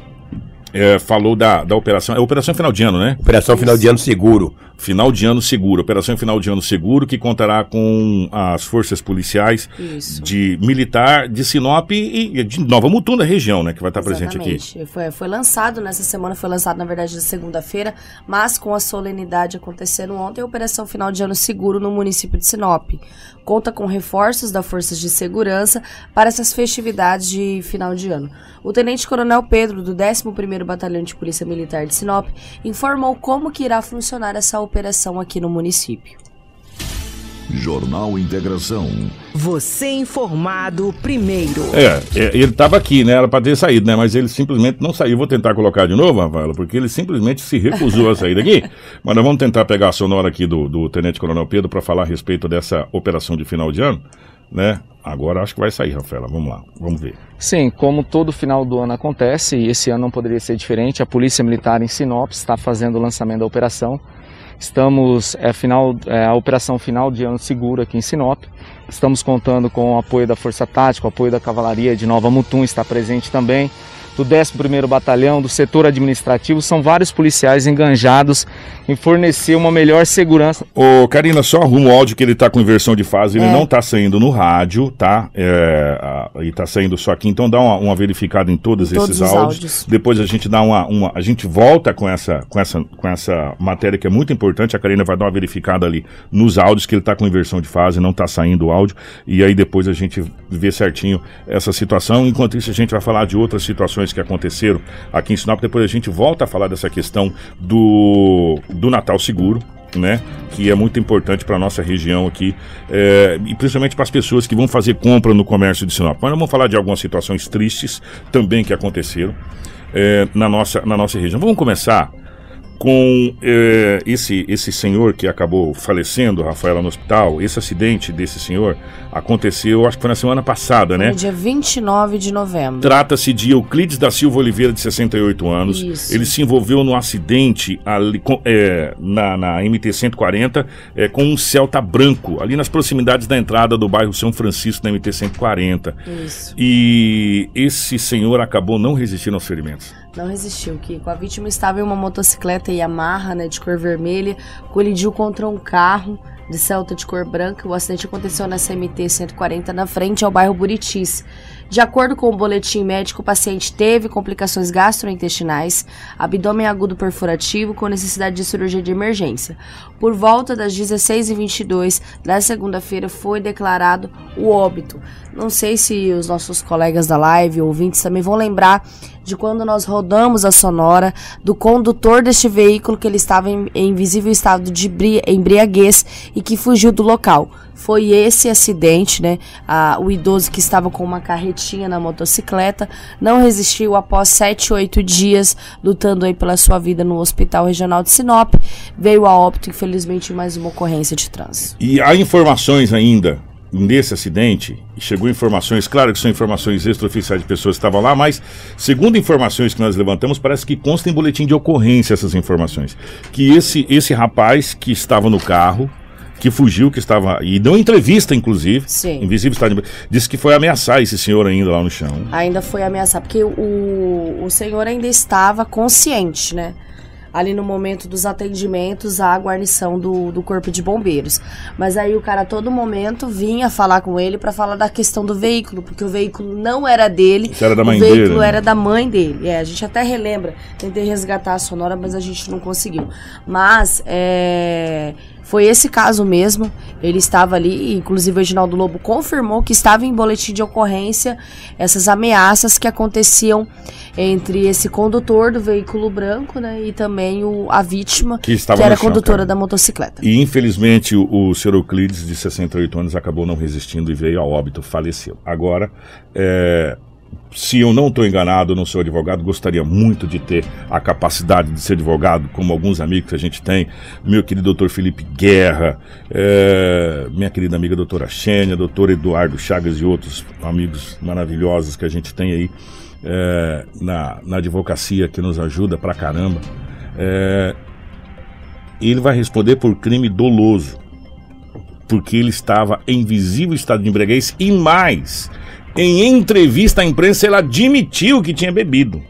é, falou da, da operação. É operação final de ano, né? Operação final de ano seguro. Final de ano seguro, operação final de ano seguro, que contará com as forças policiais Isso. de militar de Sinop e, e de Nova Mutum da região, né? Que vai estar presente aqui. Exatamente. Foi, foi lançado nessa semana, foi lançado na verdade na segunda-feira, mas com a solenidade acontecendo ontem, a Operação Final de Ano Seguro no município de Sinop. Conta com reforços da Forças de Segurança para essas festividades de final de ano. O Tenente Coronel Pedro, do 11º Batalhão de Polícia Militar de Sinop, informou como que irá funcionar essa operação aqui no município. Jornal Integração. Você informado primeiro. É, é, ele estava aqui, né? Era para ter saído, né? Mas ele simplesmente não saiu. Vou tentar colocar de novo, Rafaela, porque ele simplesmente se recusou a sair daqui. Mas nós vamos tentar pegar a sonora aqui do, do Tenente Coronel Pedro para falar a respeito dessa operação de final de ano, né? Agora acho que vai sair, Rafaela. Vamos lá, vamos ver. Sim, como todo final do ano acontece, e esse ano não poderia ser diferente, a Polícia Militar em Sinop está fazendo o lançamento da operação. Estamos, é, final, é, a operação final de ano seguro aqui em Sinop. Estamos contando com o apoio da Força Tática, o apoio da Cavalaria de Nova Mutum está presente também, do 11º Batalhão, do setor administrativo. São vários policiais enganjados em fornecer uma melhor segurança. Ô, Karina, só arruma o áudio que ele tá com inversão de fase, ele É. não tá saindo no rádio, tá? É, a- e tá saindo só aqui, então dá uma, uma verificada em todos, Todos esses os áudios. áudios. Depois a gente dá uma, uma- A gente volta com essa, com, essa, com essa matéria que é muito importante. A Karina vai dar uma verificada ali nos áudios, que ele tá com inversão de fase, não tá saindo o áudio. E aí depois a gente vê certinho essa situação. Enquanto isso, a gente vai falar de outras situações que aconteceram aqui em Sinop. Depois a gente volta a falar dessa questão do, do Natal Seguro né? Que é muito importante para nossa região aqui é, e principalmente para as pessoas que vão fazer compra no comércio de Sinop. Mas vamos falar de algumas situações tristes também que aconteceram é, na, nossa, na nossa região. Vamos começar com é, esse, esse senhor que acabou falecendo, Rafaela, no hospital. Esse acidente desse senhor aconteceu, acho que foi na semana passada, né? No dia 29 de novembro. Trata-se de Euclides da Silva Oliveira, de 68 anos. Isso. Ele se envolveu num acidente ali, com- é, na, na MT-140 é, com um Celta branco, ali nas proximidades da entrada do bairro São Francisco, na MT-140. Isso. E esse senhor acabou não resistindo aos ferimentos. Não resistiu, Kiko. A vítima estava em uma motocicleta Yamaha, né, de cor vermelha, colidiu contra um carro de Celta de cor branca. O acidente aconteceu nessa MT 140 na frente ao bairro Buritis. De acordo com o boletim médico, o paciente teve complicações gastrointestinais, abdômen agudo perfurativo com necessidade de cirurgia de emergência. Por volta das 16h22 da segunda-feira foi declarado o óbito. Não sei se os nossos colegas da live, ouvintes, também vão lembrar de quando nós rodamos a sonora do condutor deste veículo que ele estava em, em visível estado de embri- embriaguez e que fugiu do local. Foi esse acidente, né? Ah, o idoso que estava com uma carretinha na motocicleta não resistiu após 7, 8 dias lutando aí pela sua vida no Hospital Regional de Sinop. Veio a óbito, infelizmente, mais uma ocorrência de trânsito. E há informações ainda nesse acidente, chegou informações, claro que são informações extraoficiais de pessoas que estavam lá, mas segundo informações que nós levantamos, parece que consta em boletim de ocorrência essas informações. Que esse, esse rapaz que estava no carro, que fugiu, que estava. E deu entrevista, inclusive. Sim. Invisível de- Disse que foi ameaçar esse senhor ainda lá no chão. ainda foi ameaçado, porque o, o senhor ainda estava consciente, né? Ali no momento dos atendimentos à guarnição do, do corpo de bombeiros. Mas aí o cara a todo momento vinha falar com ele para falar da questão do veículo, porque o veículo não era dele, Isso era da mãe o veículo dele, né? era da mãe dele. É, a gente até relembra, tentei resgatar a sonora, mas a gente não conseguiu. Mas é, foi esse caso mesmo. Ele estava ali, inclusive o Reginaldo Lobo confirmou que estava em boletim de ocorrência essas ameaças que aconteciam entre esse condutor do veículo branco, né, e também o, a vítima, Que estava era chão, condutora da motocicleta. E infelizmente o, o senhor Euclides, de 68 anos, acabou não resistindo e veio a óbito, faleceu. Agora, é, se eu não estou enganado, não sou advogado, gostaria muito de ter a capacidade de ser advogado, como alguns amigos que a gente tem, meu querido doutor Felipe Guerra, é, minha querida amiga doutora Xênia, doutor Eduardo Chagas e outros amigos maravilhosos que a gente tem aí é, na, na advocacia que nos ajuda pra caramba. É, ele vai responder por crime doloso. Porque ele estava em visível estado de embriaguez e mais, em entrevista à imprensa ele admitiu que tinha bebido.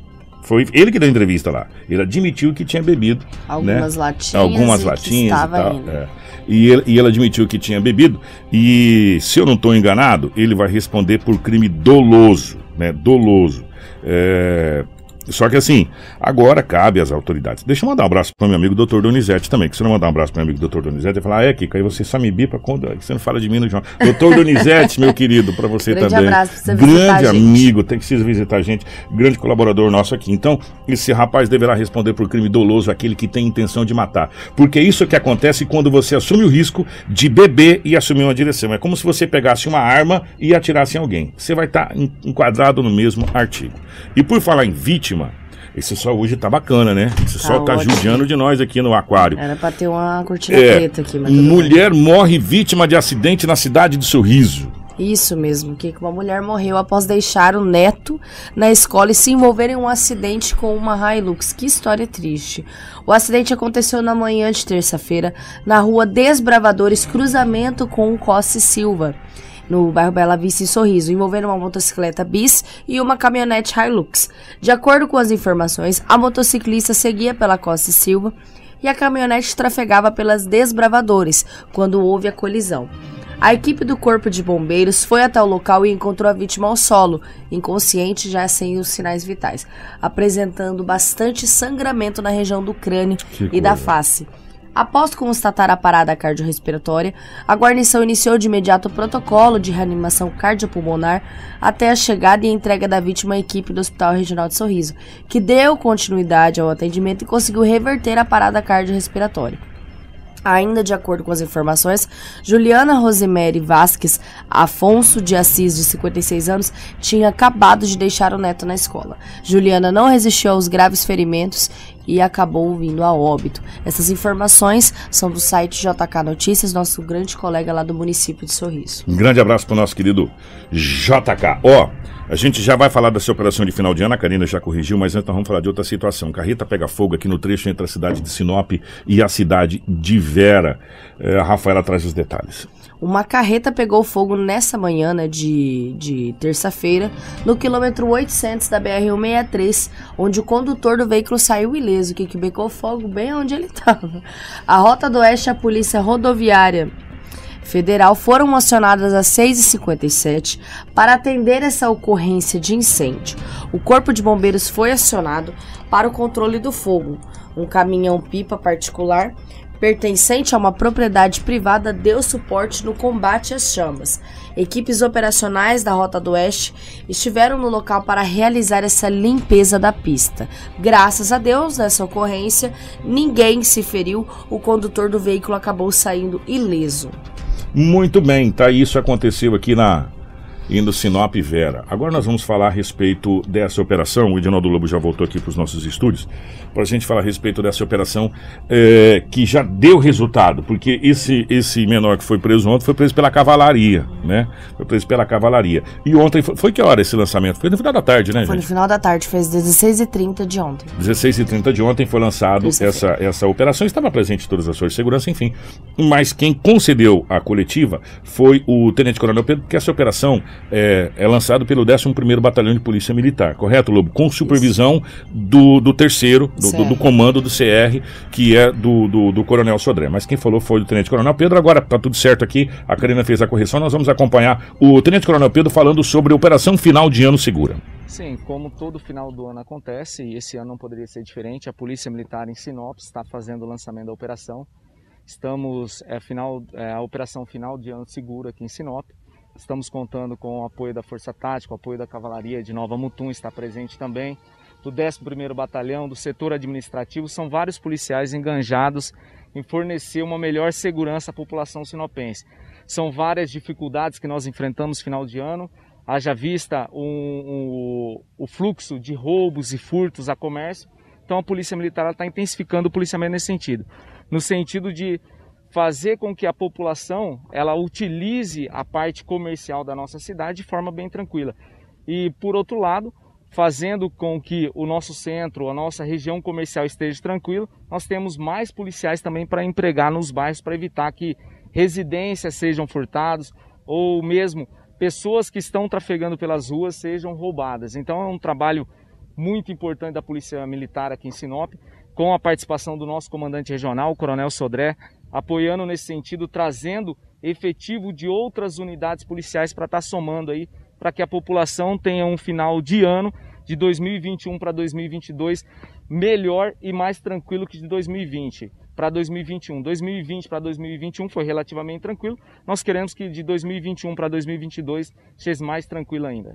Foi ele que deu a entrevista lá. Ele admitiu que tinha bebido. Algumas né? latinhas. Algumas e latinhas e tal. é. E, ele, e ele admitiu que tinha bebido. E se eu não estou enganado, ele vai responder por crime doloso. Né? Doloso. É, Só que assim, agora cabe às autoridades. Deixa eu mandar um abraço para meu amigo Dr. Donizete também. Que se não mandar um abraço para meu amigo Dr. Donizete, ele falar, ah, é, Kiko, aí você só me bipa quando você não fala de mim no jornal. Dr. Donizete, meu querido, para você Grande também. abraço pra você Grande amigo, tem que se visitar a gente. Grande colaborador nosso aqui. Então, esse rapaz deverá responder por crime doloso, aquele que tem intenção de matar. Porque é isso que acontece quando você assume o risco de beber e assumir uma direção. É como se você pegasse uma arma e atirasse em alguém. Você vai estar en- enquadrado no mesmo artigo. E por falar em vítima, esse sol hoje tá bacana, né? Esse sol tá ótimo. judiando de nós aqui no aquário. Era pra ter uma cortina É, preta aqui, mas tudo bem. mulher morre vítima de acidente na cidade de Sorriso. Isso mesmo, que uma mulher morreu após deixar o neto na escola e se envolver em um acidente com uma Hilux. Que história triste. O acidente aconteceu na manhã de terça-feira, na rua Desbravadores, cruzamento com o Cosse Silva, no bairro Bela Vista em Sorriso, envolvendo uma motocicleta bis e uma caminhonete Hilux. De acordo com as informações, a motociclista seguia pela Cosse Silva e a caminhonete trafegava pelas Desbravadores quando houve a colisão. A equipe do Corpo de Bombeiros foi até o local e encontrou a vítima ao solo, inconsciente já sem os sinais vitais, apresentando bastante sangramento na região do crânio Que e da coisa. face. Após constatar a parada cardiorrespiratória, a guarnição iniciou de imediato o protocolo de reanimação cardiopulmonar até a chegada e entrega da vítima à equipe do Hospital Regional de Sorriso, que deu continuidade ao atendimento e conseguiu reverter a parada cardiorrespiratória. Ainda de acordo com as informações, Juliana Rosemary Vasques Afonso de Assis, de 56 anos, tinha acabado de deixar o neto na escola. Juliana não resistiu aos graves ferimentos e acabou vindo a óbito. Essas informações são do site JK Notícias, nosso grande colega lá do município de Sorriso. Um grande abraço pro nosso querido JK. Ó, a gente já vai falar dessa operação de final de ano, a Karina já corrigiu, mas antes nós vamos falar de outra situação. Carreta pega fogo aqui no trecho entre a cidade de Sinop e a cidade de Vera. É, a Rafaela traz os detalhes. Uma carreta pegou fogo nessa manhã né, de, de terça-feira no quilômetro 800 da BR-163, onde o condutor do veículo saiu ileso, que, que fogo bem onde ele estava. A Rota do Oeste a Polícia Rodoviária Federal foram acionadas às 6h57 para atender essa ocorrência de incêndio. O Corpo de Bombeiros foi acionado para o controle do fogo. Um caminhão-pipa particular pertencente a uma propriedade privada deu suporte no combate às chamas. Equipes operacionais da Rota do Oeste estiveram no local para realizar essa limpeza da pista. Graças a Deus, nessa ocorrência, ninguém se feriu, o condutor do veículo acabou saindo ileso. Muito bem, tá? Isso aconteceu aqui na indo Sinop Vera. Agora nós vamos falar a respeito dessa operação. O Edinaldo Lobo já voltou aqui para os nossos estúdios para a gente falar a respeito dessa operação eh, que já deu resultado, porque esse esse menor que foi preso ontem foi preso pela cavalaria, né? Foi preso pela cavalaria. E ontem foi, foi que hora esse lançamento? Foi no final da tarde, né, Foi no gente? final da tarde, fez 16h30 de ontem. 16h30 de ontem foi lançado essa, essa operação. Estava presente todas as forças de segurança, enfim. Mas quem concedeu a coletiva foi o Tenente Coronel Pedro, porque essa operação é, é lançada pelo 11º Batalhão de Polícia Militar, correto, Lobo? Com supervisão do, do terceiro, do, do, do CR. comando do CR, que é do, do, do Coronel Sodré. Mas quem falou foi o Tenente Coronel Pedro. Agora tá tudo certo aqui, a Karina fez a correção. Nós vamos acompanhar o Tenente Coronel Pedro falando sobre a Operação Final de Ano Segura. Sim, como todo final do ano acontece, e esse ano não poderia ser diferente, a Polícia Militar em Sinop está fazendo o lançamento da operação. Estamos, é, final, é, a operação final de ano seguro aqui em Sinop. Estamos contando com o apoio da Força Tática, o apoio da Cavalaria de Nova Mutum está presente também, do 11º Batalhão, do setor administrativo. São vários policiais enganjados em fornecer uma melhor segurança à população sinopense. São várias dificuldades que nós enfrentamos final de ano, haja vista o, o, o fluxo de roubos e furtos a comércio. Então a Polícia Militar está intensificando o policiamento nesse sentido, no sentido de fazer com que a população ela utilize a parte comercial da nossa cidade de forma bem tranquila. E por outro lado, fazendo com que o nosso centro, a nossa região comercial esteja tranquilo, nós temos mais policiais também para empregar nos bairros para evitar que residências sejam furtadas ou mesmo pessoas que estão trafegando pelas ruas sejam roubadas. Então é um trabalho muito importante da Polícia Militar aqui em Sinop, com a participação do nosso comandante regional, o Coronel Sodré, apoiando nesse sentido, trazendo efetivo de outras unidades policiais para estar tá somando aí, para que a população tenha um final de ano de 2021 para 2022 melhor e mais tranquilo que de 2020 para 2021. 2020 para 2021 foi relativamente tranquilo. Nós queremos que de 2021 para 2022 seja mais tranquilo ainda.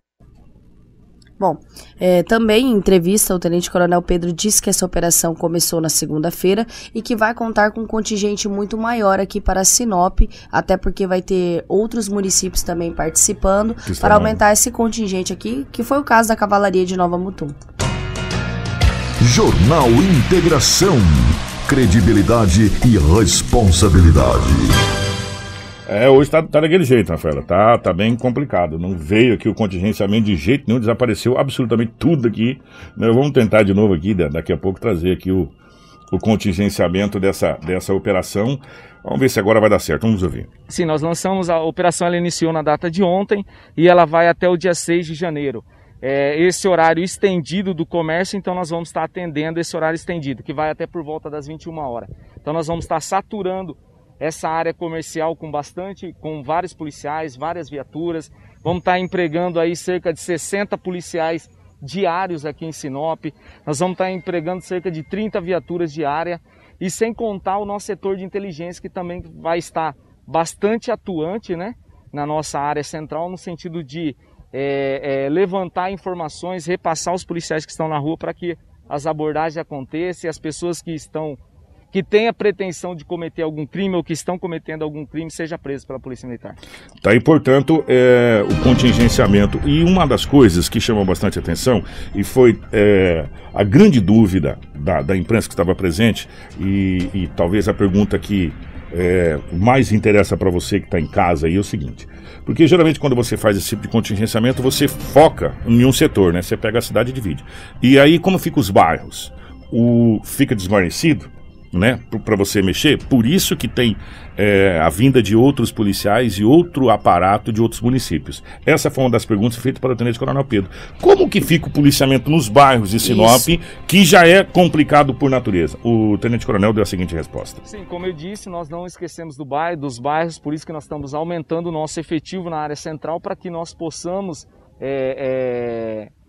Bom, é, também em entrevista, o Tenente Coronel Pedro disse que essa operação começou na segunda-feira e que vai contar com um contingente muito maior aqui para Sinop, até porque vai ter outros municípios também participando para aumentar esse contingente aqui, que foi o caso da Cavalaria de Nova Mutum. Jornal Integração. Credibilidade e responsabilidade. É, hoje tá, tá daquele jeito, Rafaela. Tá, tá bem complicado. Não veio aqui o contingenciamento de jeito nenhum, desapareceu absolutamente tudo aqui. Né? Vamos tentar de novo aqui, daqui a pouco, trazer aqui o, o contingenciamento dessa, dessa operação. Vamos ver se agora vai dar certo. Vamos ouvir. Sim, nós lançamos a operação, ela iniciou na data de ontem e ela vai até o dia 6 de janeiro. É, esse horário estendido do comércio, então nós vamos estar atendendo esse horário estendido, que vai até por volta das 21 horas. Então nós vamos estar saturando essa área comercial com bastante, com vários policiais, várias viaturas. Vamos estar empregando aí cerca de 60 policiais diários aqui em Sinop. Nós vamos estar empregando cerca de 30 viaturas diárias e sem contar o nosso setor de inteligência que também vai estar bastante atuante, né, na nossa área central no sentido de é, é, levantar informações, repassar os policiais que estão na rua para que as abordagens aconteçam e as pessoas que estão que tenha pretensão de cometer algum crime ou que estão cometendo algum crime seja preso pela Polícia Militar. Tá aí, portanto, é, o contingenciamento. E uma das coisas que chamou bastante atenção e foi é, a grande dúvida da, da imprensa que estava presente e, e talvez a pergunta que é, mais interessa para você que está em casa aí é o seguinte. Porque geralmente quando você faz esse tipo de contingenciamento, você foca em um setor, né? Você pega a cidade e divide. E aí, como fica os bairros? O, fica desguarnecido, né, para você mexer. Por isso que tem é, a vinda de outros policiais e outro aparato de outros municípios. Essa foi uma das perguntas feitas para o Tenente Coronel Pedro. Como que fica o policiamento nos bairros de Sinop, isso. que já é complicado por natureza? O Tenente Coronel deu a seguinte resposta. Sim, como eu disse, nós não esquecemos do bairro, dos bairros, por isso que nós estamos aumentando o nosso efetivo na área central para que nós possamos é, é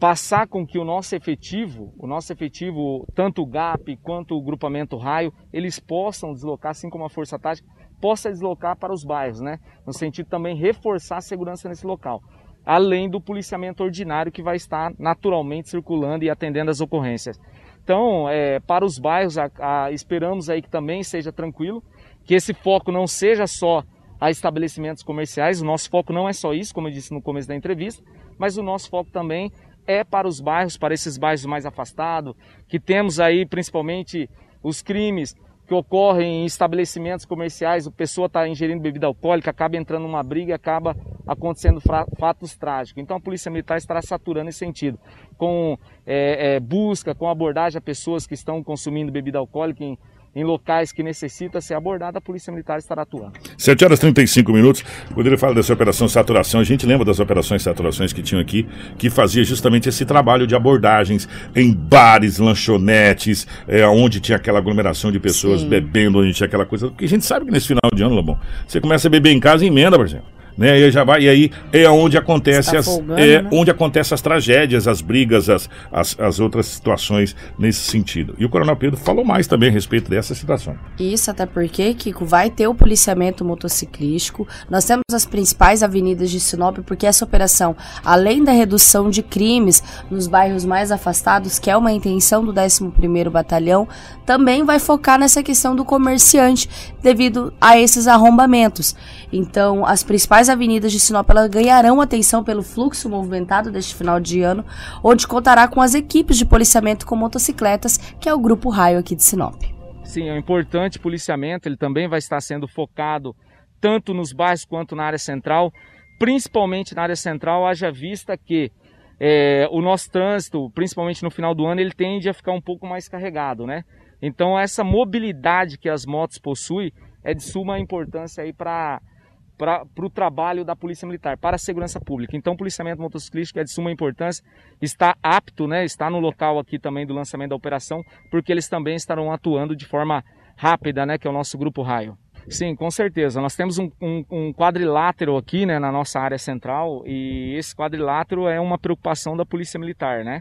passar com que o nosso efetivo, o nosso efetivo, tanto o GAP quanto o grupamento raio, eles possam deslocar, assim como a Força Tática, possa deslocar para os bairros, né? No sentido também reforçar a segurança nesse local. Além do policiamento ordinário que vai estar naturalmente circulando e atendendo as ocorrências. Então, é, para os bairros, a, a, esperamos aí que também seja tranquilo, que esse foco não seja só a estabelecimentos comerciais, o nosso foco não é só isso, como eu disse no começo da entrevista, mas o nosso foco também é para os bairros, para esses bairros mais afastados, que temos aí principalmente os crimes que ocorrem em estabelecimentos comerciais, a pessoa está ingerindo bebida alcoólica, acaba entrando numa briga e acaba acontecendo fatos trágicos. Então a Polícia Militar estará saturando esse sentido, com é, é, busca, com abordagem a pessoas que estão consumindo bebida alcoólica em em locais que necessita ser abordada, a Polícia Militar estará atuando. 7 horas e 35 minutos. Quando ele fala dessa operação saturação, a gente lembra das operações saturações que tinham aqui, que fazia justamente esse trabalho de abordagens em bares, lanchonetes, é, onde tinha aquela aglomeração de pessoas Sim. bebendo, onde tinha aquela coisa. Porque a gente sabe que nesse final de ano, Lobão, você começa a beber em casa e emenda, por exemplo né? E aí já vai, e aí é onde acontece as, folgando, é né? onde acontece as tragédias, as brigas, as, as, as, outras situações nesse sentido. E o Coronel Pedro falou mais também a respeito dessa situação. Isso, até porque, Kiko, vai ter o policiamento motociclístico. Nós temos as principais avenidas de Sinop, porque essa operação, além da redução de crimes nos bairros mais afastados, que é uma intenção do 11º Batalhão, também vai focar nessa questão do comerciante devido a esses arrombamentos. Então, as principais avenidas de Sinop ganharão atenção pelo fluxo movimentado deste final de ano, onde contará com as equipes de policiamento com motocicletas, que é o Grupo Raio aqui de Sinop. Sim, é um importante policiamento, ele também vai estar sendo focado tanto nos bairros quanto na área central, principalmente na área central, haja vista que é, o nosso trânsito, principalmente no final do ano, ele tende a ficar um pouco mais carregado, né? Então essa mobilidade que as motos possuem é de suma importância aí para para o trabalho da Polícia Militar, para a segurança pública. Então, o policiamento motociclístico é de suma importância, está apto, né, está no local aqui também do lançamento da operação, porque eles também estarão atuando de forma rápida, né, que é o nosso grupo raio. Sim, com certeza. Nós temos um, um, um, quadrilátero aqui né, na nossa área central e esse quadrilátero é uma preocupação da Polícia Militar. Né?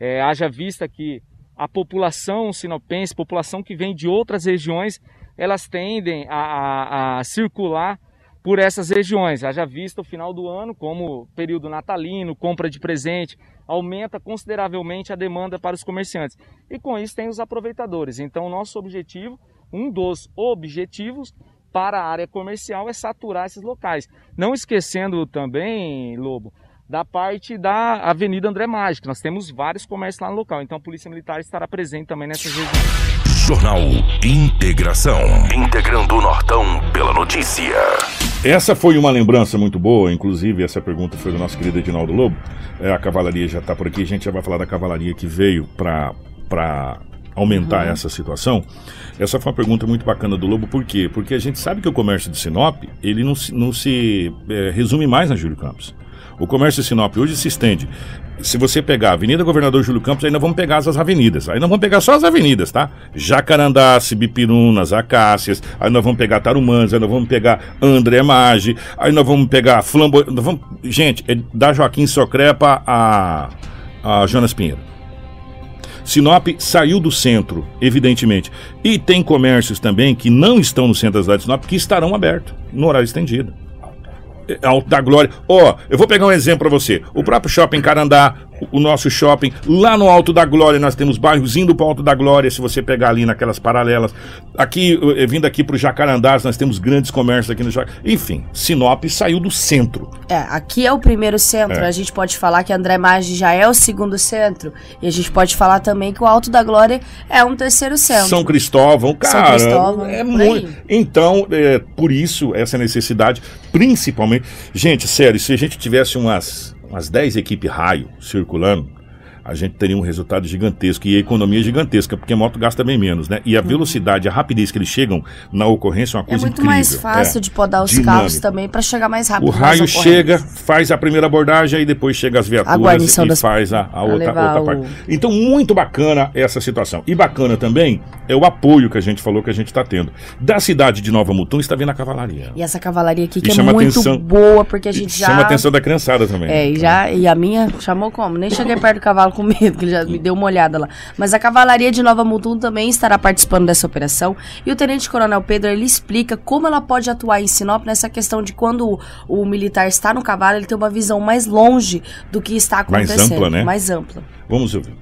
É, haja vista que a população sinopense, população que vem de outras regiões, elas tendem a, a, a circular por essas regiões. Haja visto o final do ano, como período natalino, compra de presente, aumenta consideravelmente a demanda para os comerciantes. E com isso tem os aproveitadores. Então, nosso objetivo, um dos objetivos para a área comercial é saturar esses locais. Não esquecendo também, Lobo, da parte da Avenida André Mágico. Nós temos vários comércios lá no local, então a Polícia Militar estará presente também nessas regiões. Jornal Integração. Integrando o Nortão pela notícia. Essa foi uma lembrança muito boa, inclusive essa pergunta foi do nosso querido Edinaldo Lobo. É, a cavalaria já está por aqui, a gente já vai falar da cavalaria que veio para aumentar uhum. essa situação. Essa foi uma pergunta muito bacana do Lobo, por quê? Porque a gente sabe que o comércio de Sinop, ele não, não se é, resume mais na Júlio Campos. O comércio de Sinop hoje se estende. Se você pegar a Avenida Governador Júlio Campos, nós vamos pegar as avenidas. Aí nós vamos pegar só as avenidas, tá? Jacarandá, Bipirunas, Acácias, aí nós vamos pegar Tarumãs, aí nós vamos pegar André Maggi, aí nós vamos pegar Flambo... Vamos... Gente, é da Joaquim Socrepa a, a Jonas Pinheiro. Sinop saiu do centro, evidentemente. E tem comércios também que não estão no centro da cidade de Sinop que estarão abertos no horário estendido. Alto da Glória. Ó, oh, eu vou pegar um exemplo para você. O próprio Shopping Carandá, o nosso shopping, lá no Alto da Glória, nós temos bairros indo para o Alto da Glória, se você pegar ali naquelas paralelas. Aqui, eh, vindo aqui para o Jacarandás, nós temos grandes comércios aqui no Jacarandás. Enfim, Sinop saiu do centro. É, aqui é o primeiro centro. É. A gente pode falar que André Maggi já é o segundo centro. E a gente pode falar também que o Alto da Glória é um terceiro centro. São Cristóvão, cara. São Cristóvão, é muito. Então, é, por isso, essa necessidade, principalmente. Gente, sério, se a gente tivesse umas umas 10 equipes raio circulando, a gente teria um resultado gigantesco e a economia gigantesca, porque a moto gasta bem menos, né? E a uhum. velocidade, a rapidez que eles chegam na ocorrência é uma é coisa incrível. É muito incrível. mais fácil é. de podar os Dinâmico. carros também para chegar mais rápido. O raio chega, faz a primeira abordagem e depois chega as viaturas e das... faz a, a outra, outra parte. O... Então, muito bacana essa situação. E bacana também é o apoio que a gente falou que a gente está tendo. Da cidade de Nova Mutum está vindo a cavalaria. E essa cavalaria aqui que é muito atenção, boa, porque a gente já... Chama a atenção da criançada também. É, e, já, e a minha chamou como? Nem cheguei perto do cavalo com medo, que ele já me deu uma olhada lá. Mas a Cavalaria de Nova Mutum também estará participando dessa operação. E o Tenente Coronel Pedro ele explica como ela pode atuar em Sinop nessa questão de quando o, o militar está no cavalo, ele tem uma visão mais longe do que está acontecendo. Mais ampla, né? Mais ampla. Vamos ouvir.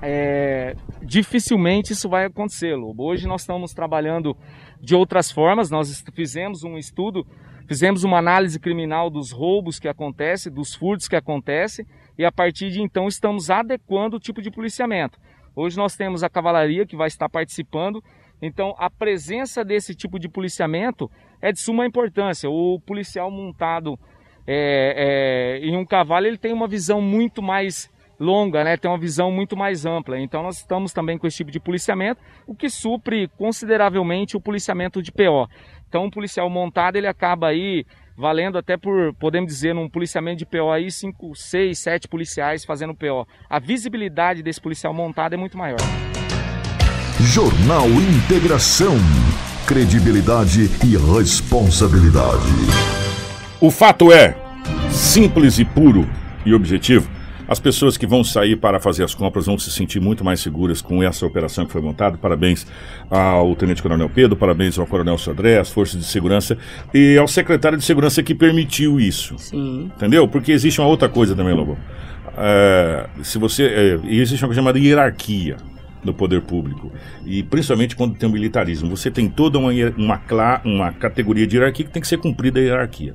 É, dificilmente isso vai acontecer, Lobo. Hoje nós estamos trabalhando de outras formas. Nós fizemos um estudo, fizemos uma análise criminal dos roubos que acontecem, dos furtos que acontecem e a partir de então estamos adequando o tipo de policiamento. Hoje nós temos a cavalaria que vai estar participando, então a presença desse tipo de policiamento é de suma importância. O policial montado é, é, em um cavalo ele tem uma visão muito mais longa, né? tem uma visão muito mais ampla. Então nós estamos também com esse tipo de policiamento, o que supre consideravelmente o policiamento de PO. Então o policial montado ele acaba aí valendo até por, podemos dizer, num policiamento de PO aí, 5, 6, 7 policiais fazendo PO. A visibilidade desse policial montado é muito maior. Jornal Integração. Credibilidade e responsabilidade. O fato é simples e puro e objetivo as pessoas que vão sair para fazer as compras vão se sentir muito mais seguras com essa operação que foi montada. Parabéns ao Tenente Coronel Pedro, parabéns ao Coronel Sodré, às forças de segurança e ao secretário de segurança que permitiu isso. Sim. Entendeu? Porque existe uma outra coisa também, Lobo. É, se você. É, existe uma coisa chamada hierarquia do poder público. E principalmente quando tem o militarismo. Você tem toda uma, uma, uma categoria de hierarquia que tem que ser cumprida a hierarquia.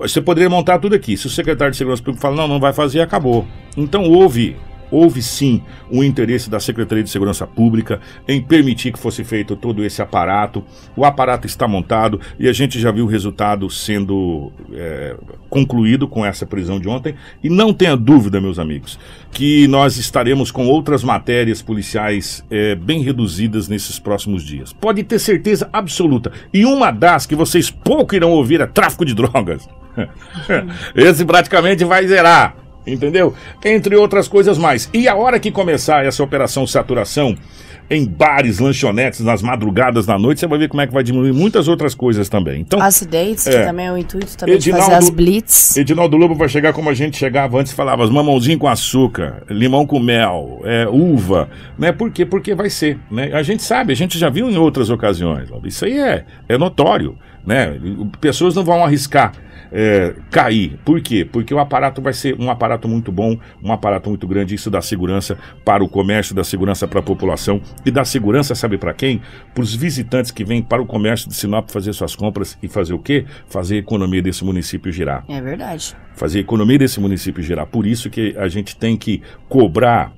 Você poderia montar tudo aqui. Se o secretário de Segurança Pública fala, não, não vai fazer, acabou. Então houve houve sim um interesse da Secretaria de Segurança Pública em permitir que fosse feito todo esse aparato. O aparato está montado e a gente já viu o resultado sendo é, concluído com essa prisão de ontem. E não tenha dúvida, meus amigos, que nós estaremos com outras matérias policiais é, bem reduzidas nesses próximos dias. Pode ter certeza absoluta. E uma das que vocês pouco irão ouvir é tráfico de drogas. Esse praticamente vai zerar. Entendeu? Entre outras coisas mais. E a hora que começar essa operação saturação em bares, lanchonetes, nas madrugadas, na noite, você vai ver como é que vai diminuir muitas outras coisas também. Então, Acidentes, é. que também é o intuito também Edinaldo- de fazer as blitz. Edinaldo Lobo vai chegar como a gente chegava antes, falava as mamãozinho com açúcar, limão com mel, é, uva, né? Por quê? Porque vai ser, né? A gente sabe, a gente já viu em outras ocasiões, Lobo. isso aí é, é notório, né? Pessoas não vão arriscar é, cair. Por quê? Porque o aparato vai ser um aparato muito bom, um aparato muito grande, isso dá segurança para o comércio, dá segurança para a população e dá segurança, sabe para quem? Para os visitantes que vêm para o comércio de Sinop fazer suas compras e fazer o quê? Fazer a economia desse município girar É verdade. fazer a economia desse município girar. Por isso que a gente tem que cobrar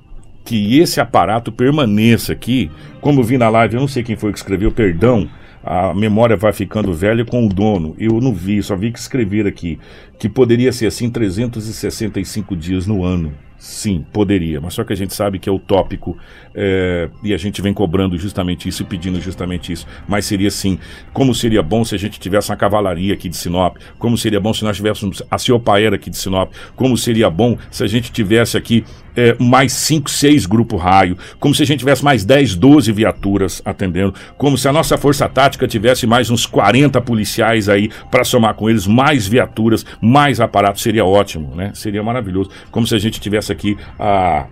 que esse aparato permaneça aqui. Como vi na live, eu não sei quem foi que escreveu, perdão, a memória vai ficando velha com o dono. Eu não vi, só vi que escrever aqui que poderia ser assim 365 dias no ano. Sim, poderia, mas só que a gente sabe que é utópico é, e a gente vem cobrando justamente isso e pedindo justamente isso. Mas seria sim, como seria bom se a gente tivesse uma cavalaria aqui de Sinop, como seria bom se nós tivéssemos a Ciopaera aqui de Sinop, como seria bom se a gente tivesse aqui é, mais 5, 6 grupo raio, como se a gente tivesse mais 10, 12 viaturas atendendo, como se a nossa força tática tivesse mais uns 40 policiais aí para somar com eles, mais viaturas, mais aparatos, seria ótimo, né? Seria maravilhoso. Como se a gente tivesse aqui a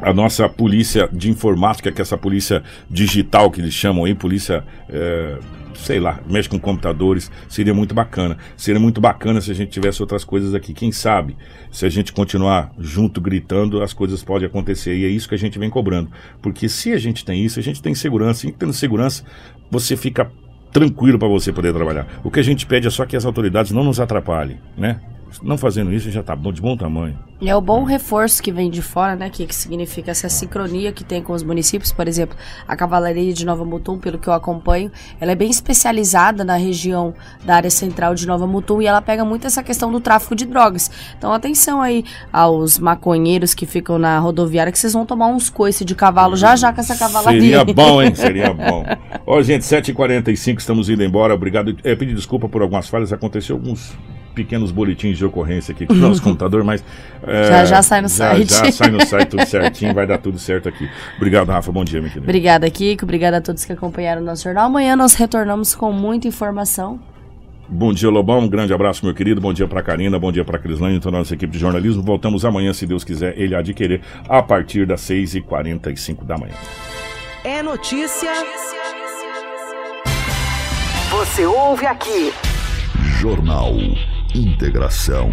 a nossa polícia de informática, que é essa polícia digital que eles chamam aí, polícia, é, sei lá, mexe com computadores, seria muito bacana. Seria muito bacana se a gente tivesse outras coisas aqui. Quem sabe, se a gente continuar junto gritando, as coisas podem acontecer. E é isso que a gente vem cobrando. Porque se a gente tem isso, a gente tem segurança. E tendo segurança, você fica tranquilo para você poder trabalhar. O que a gente pede é só que as autoridades não nos atrapalhem, né? Não fazendo isso já tá bom, de bom tamanho. É o bom reforço que vem de fora, né? Que, que significa essa sincronia que tem com os municípios. Por exemplo, a Cavalaria de Nova Mutum, pelo que eu acompanho, ela é bem especializada na região da área central de Nova Mutum e ela pega muito essa questão do tráfico de drogas. Então, atenção aí aos maconheiros que ficam na rodoviária, que vocês vão tomar uns coices de cavalo já já com essa cavalaria. Seria bom, hein? Seria bom. Ó, gente, 7h45, estamos indo embora. Obrigado. É, pedir desculpa por algumas falhas. Aconteceu alguns pequenos boletins de ocorrência aqui com o nosso computador, mas. é, Já, já sai no site. Já sai no site tudo certinho, vai dar tudo certo aqui. Obrigado, Rafa. Bom dia, meu querido. Obrigada, Kiko. Obrigada a todos que acompanharam o nosso jornal. Amanhã nós retornamos com muita informação. Bom dia, Lobão. Um grande abraço, meu querido. Bom dia pra Karina, bom dia pra Crislane e toda a nossa equipe de jornalismo. Voltamos amanhã, se Deus quiser, ele há de querer, a partir das 6h45 da manhã. É notícia. Você ouve aqui. Jornal Integração.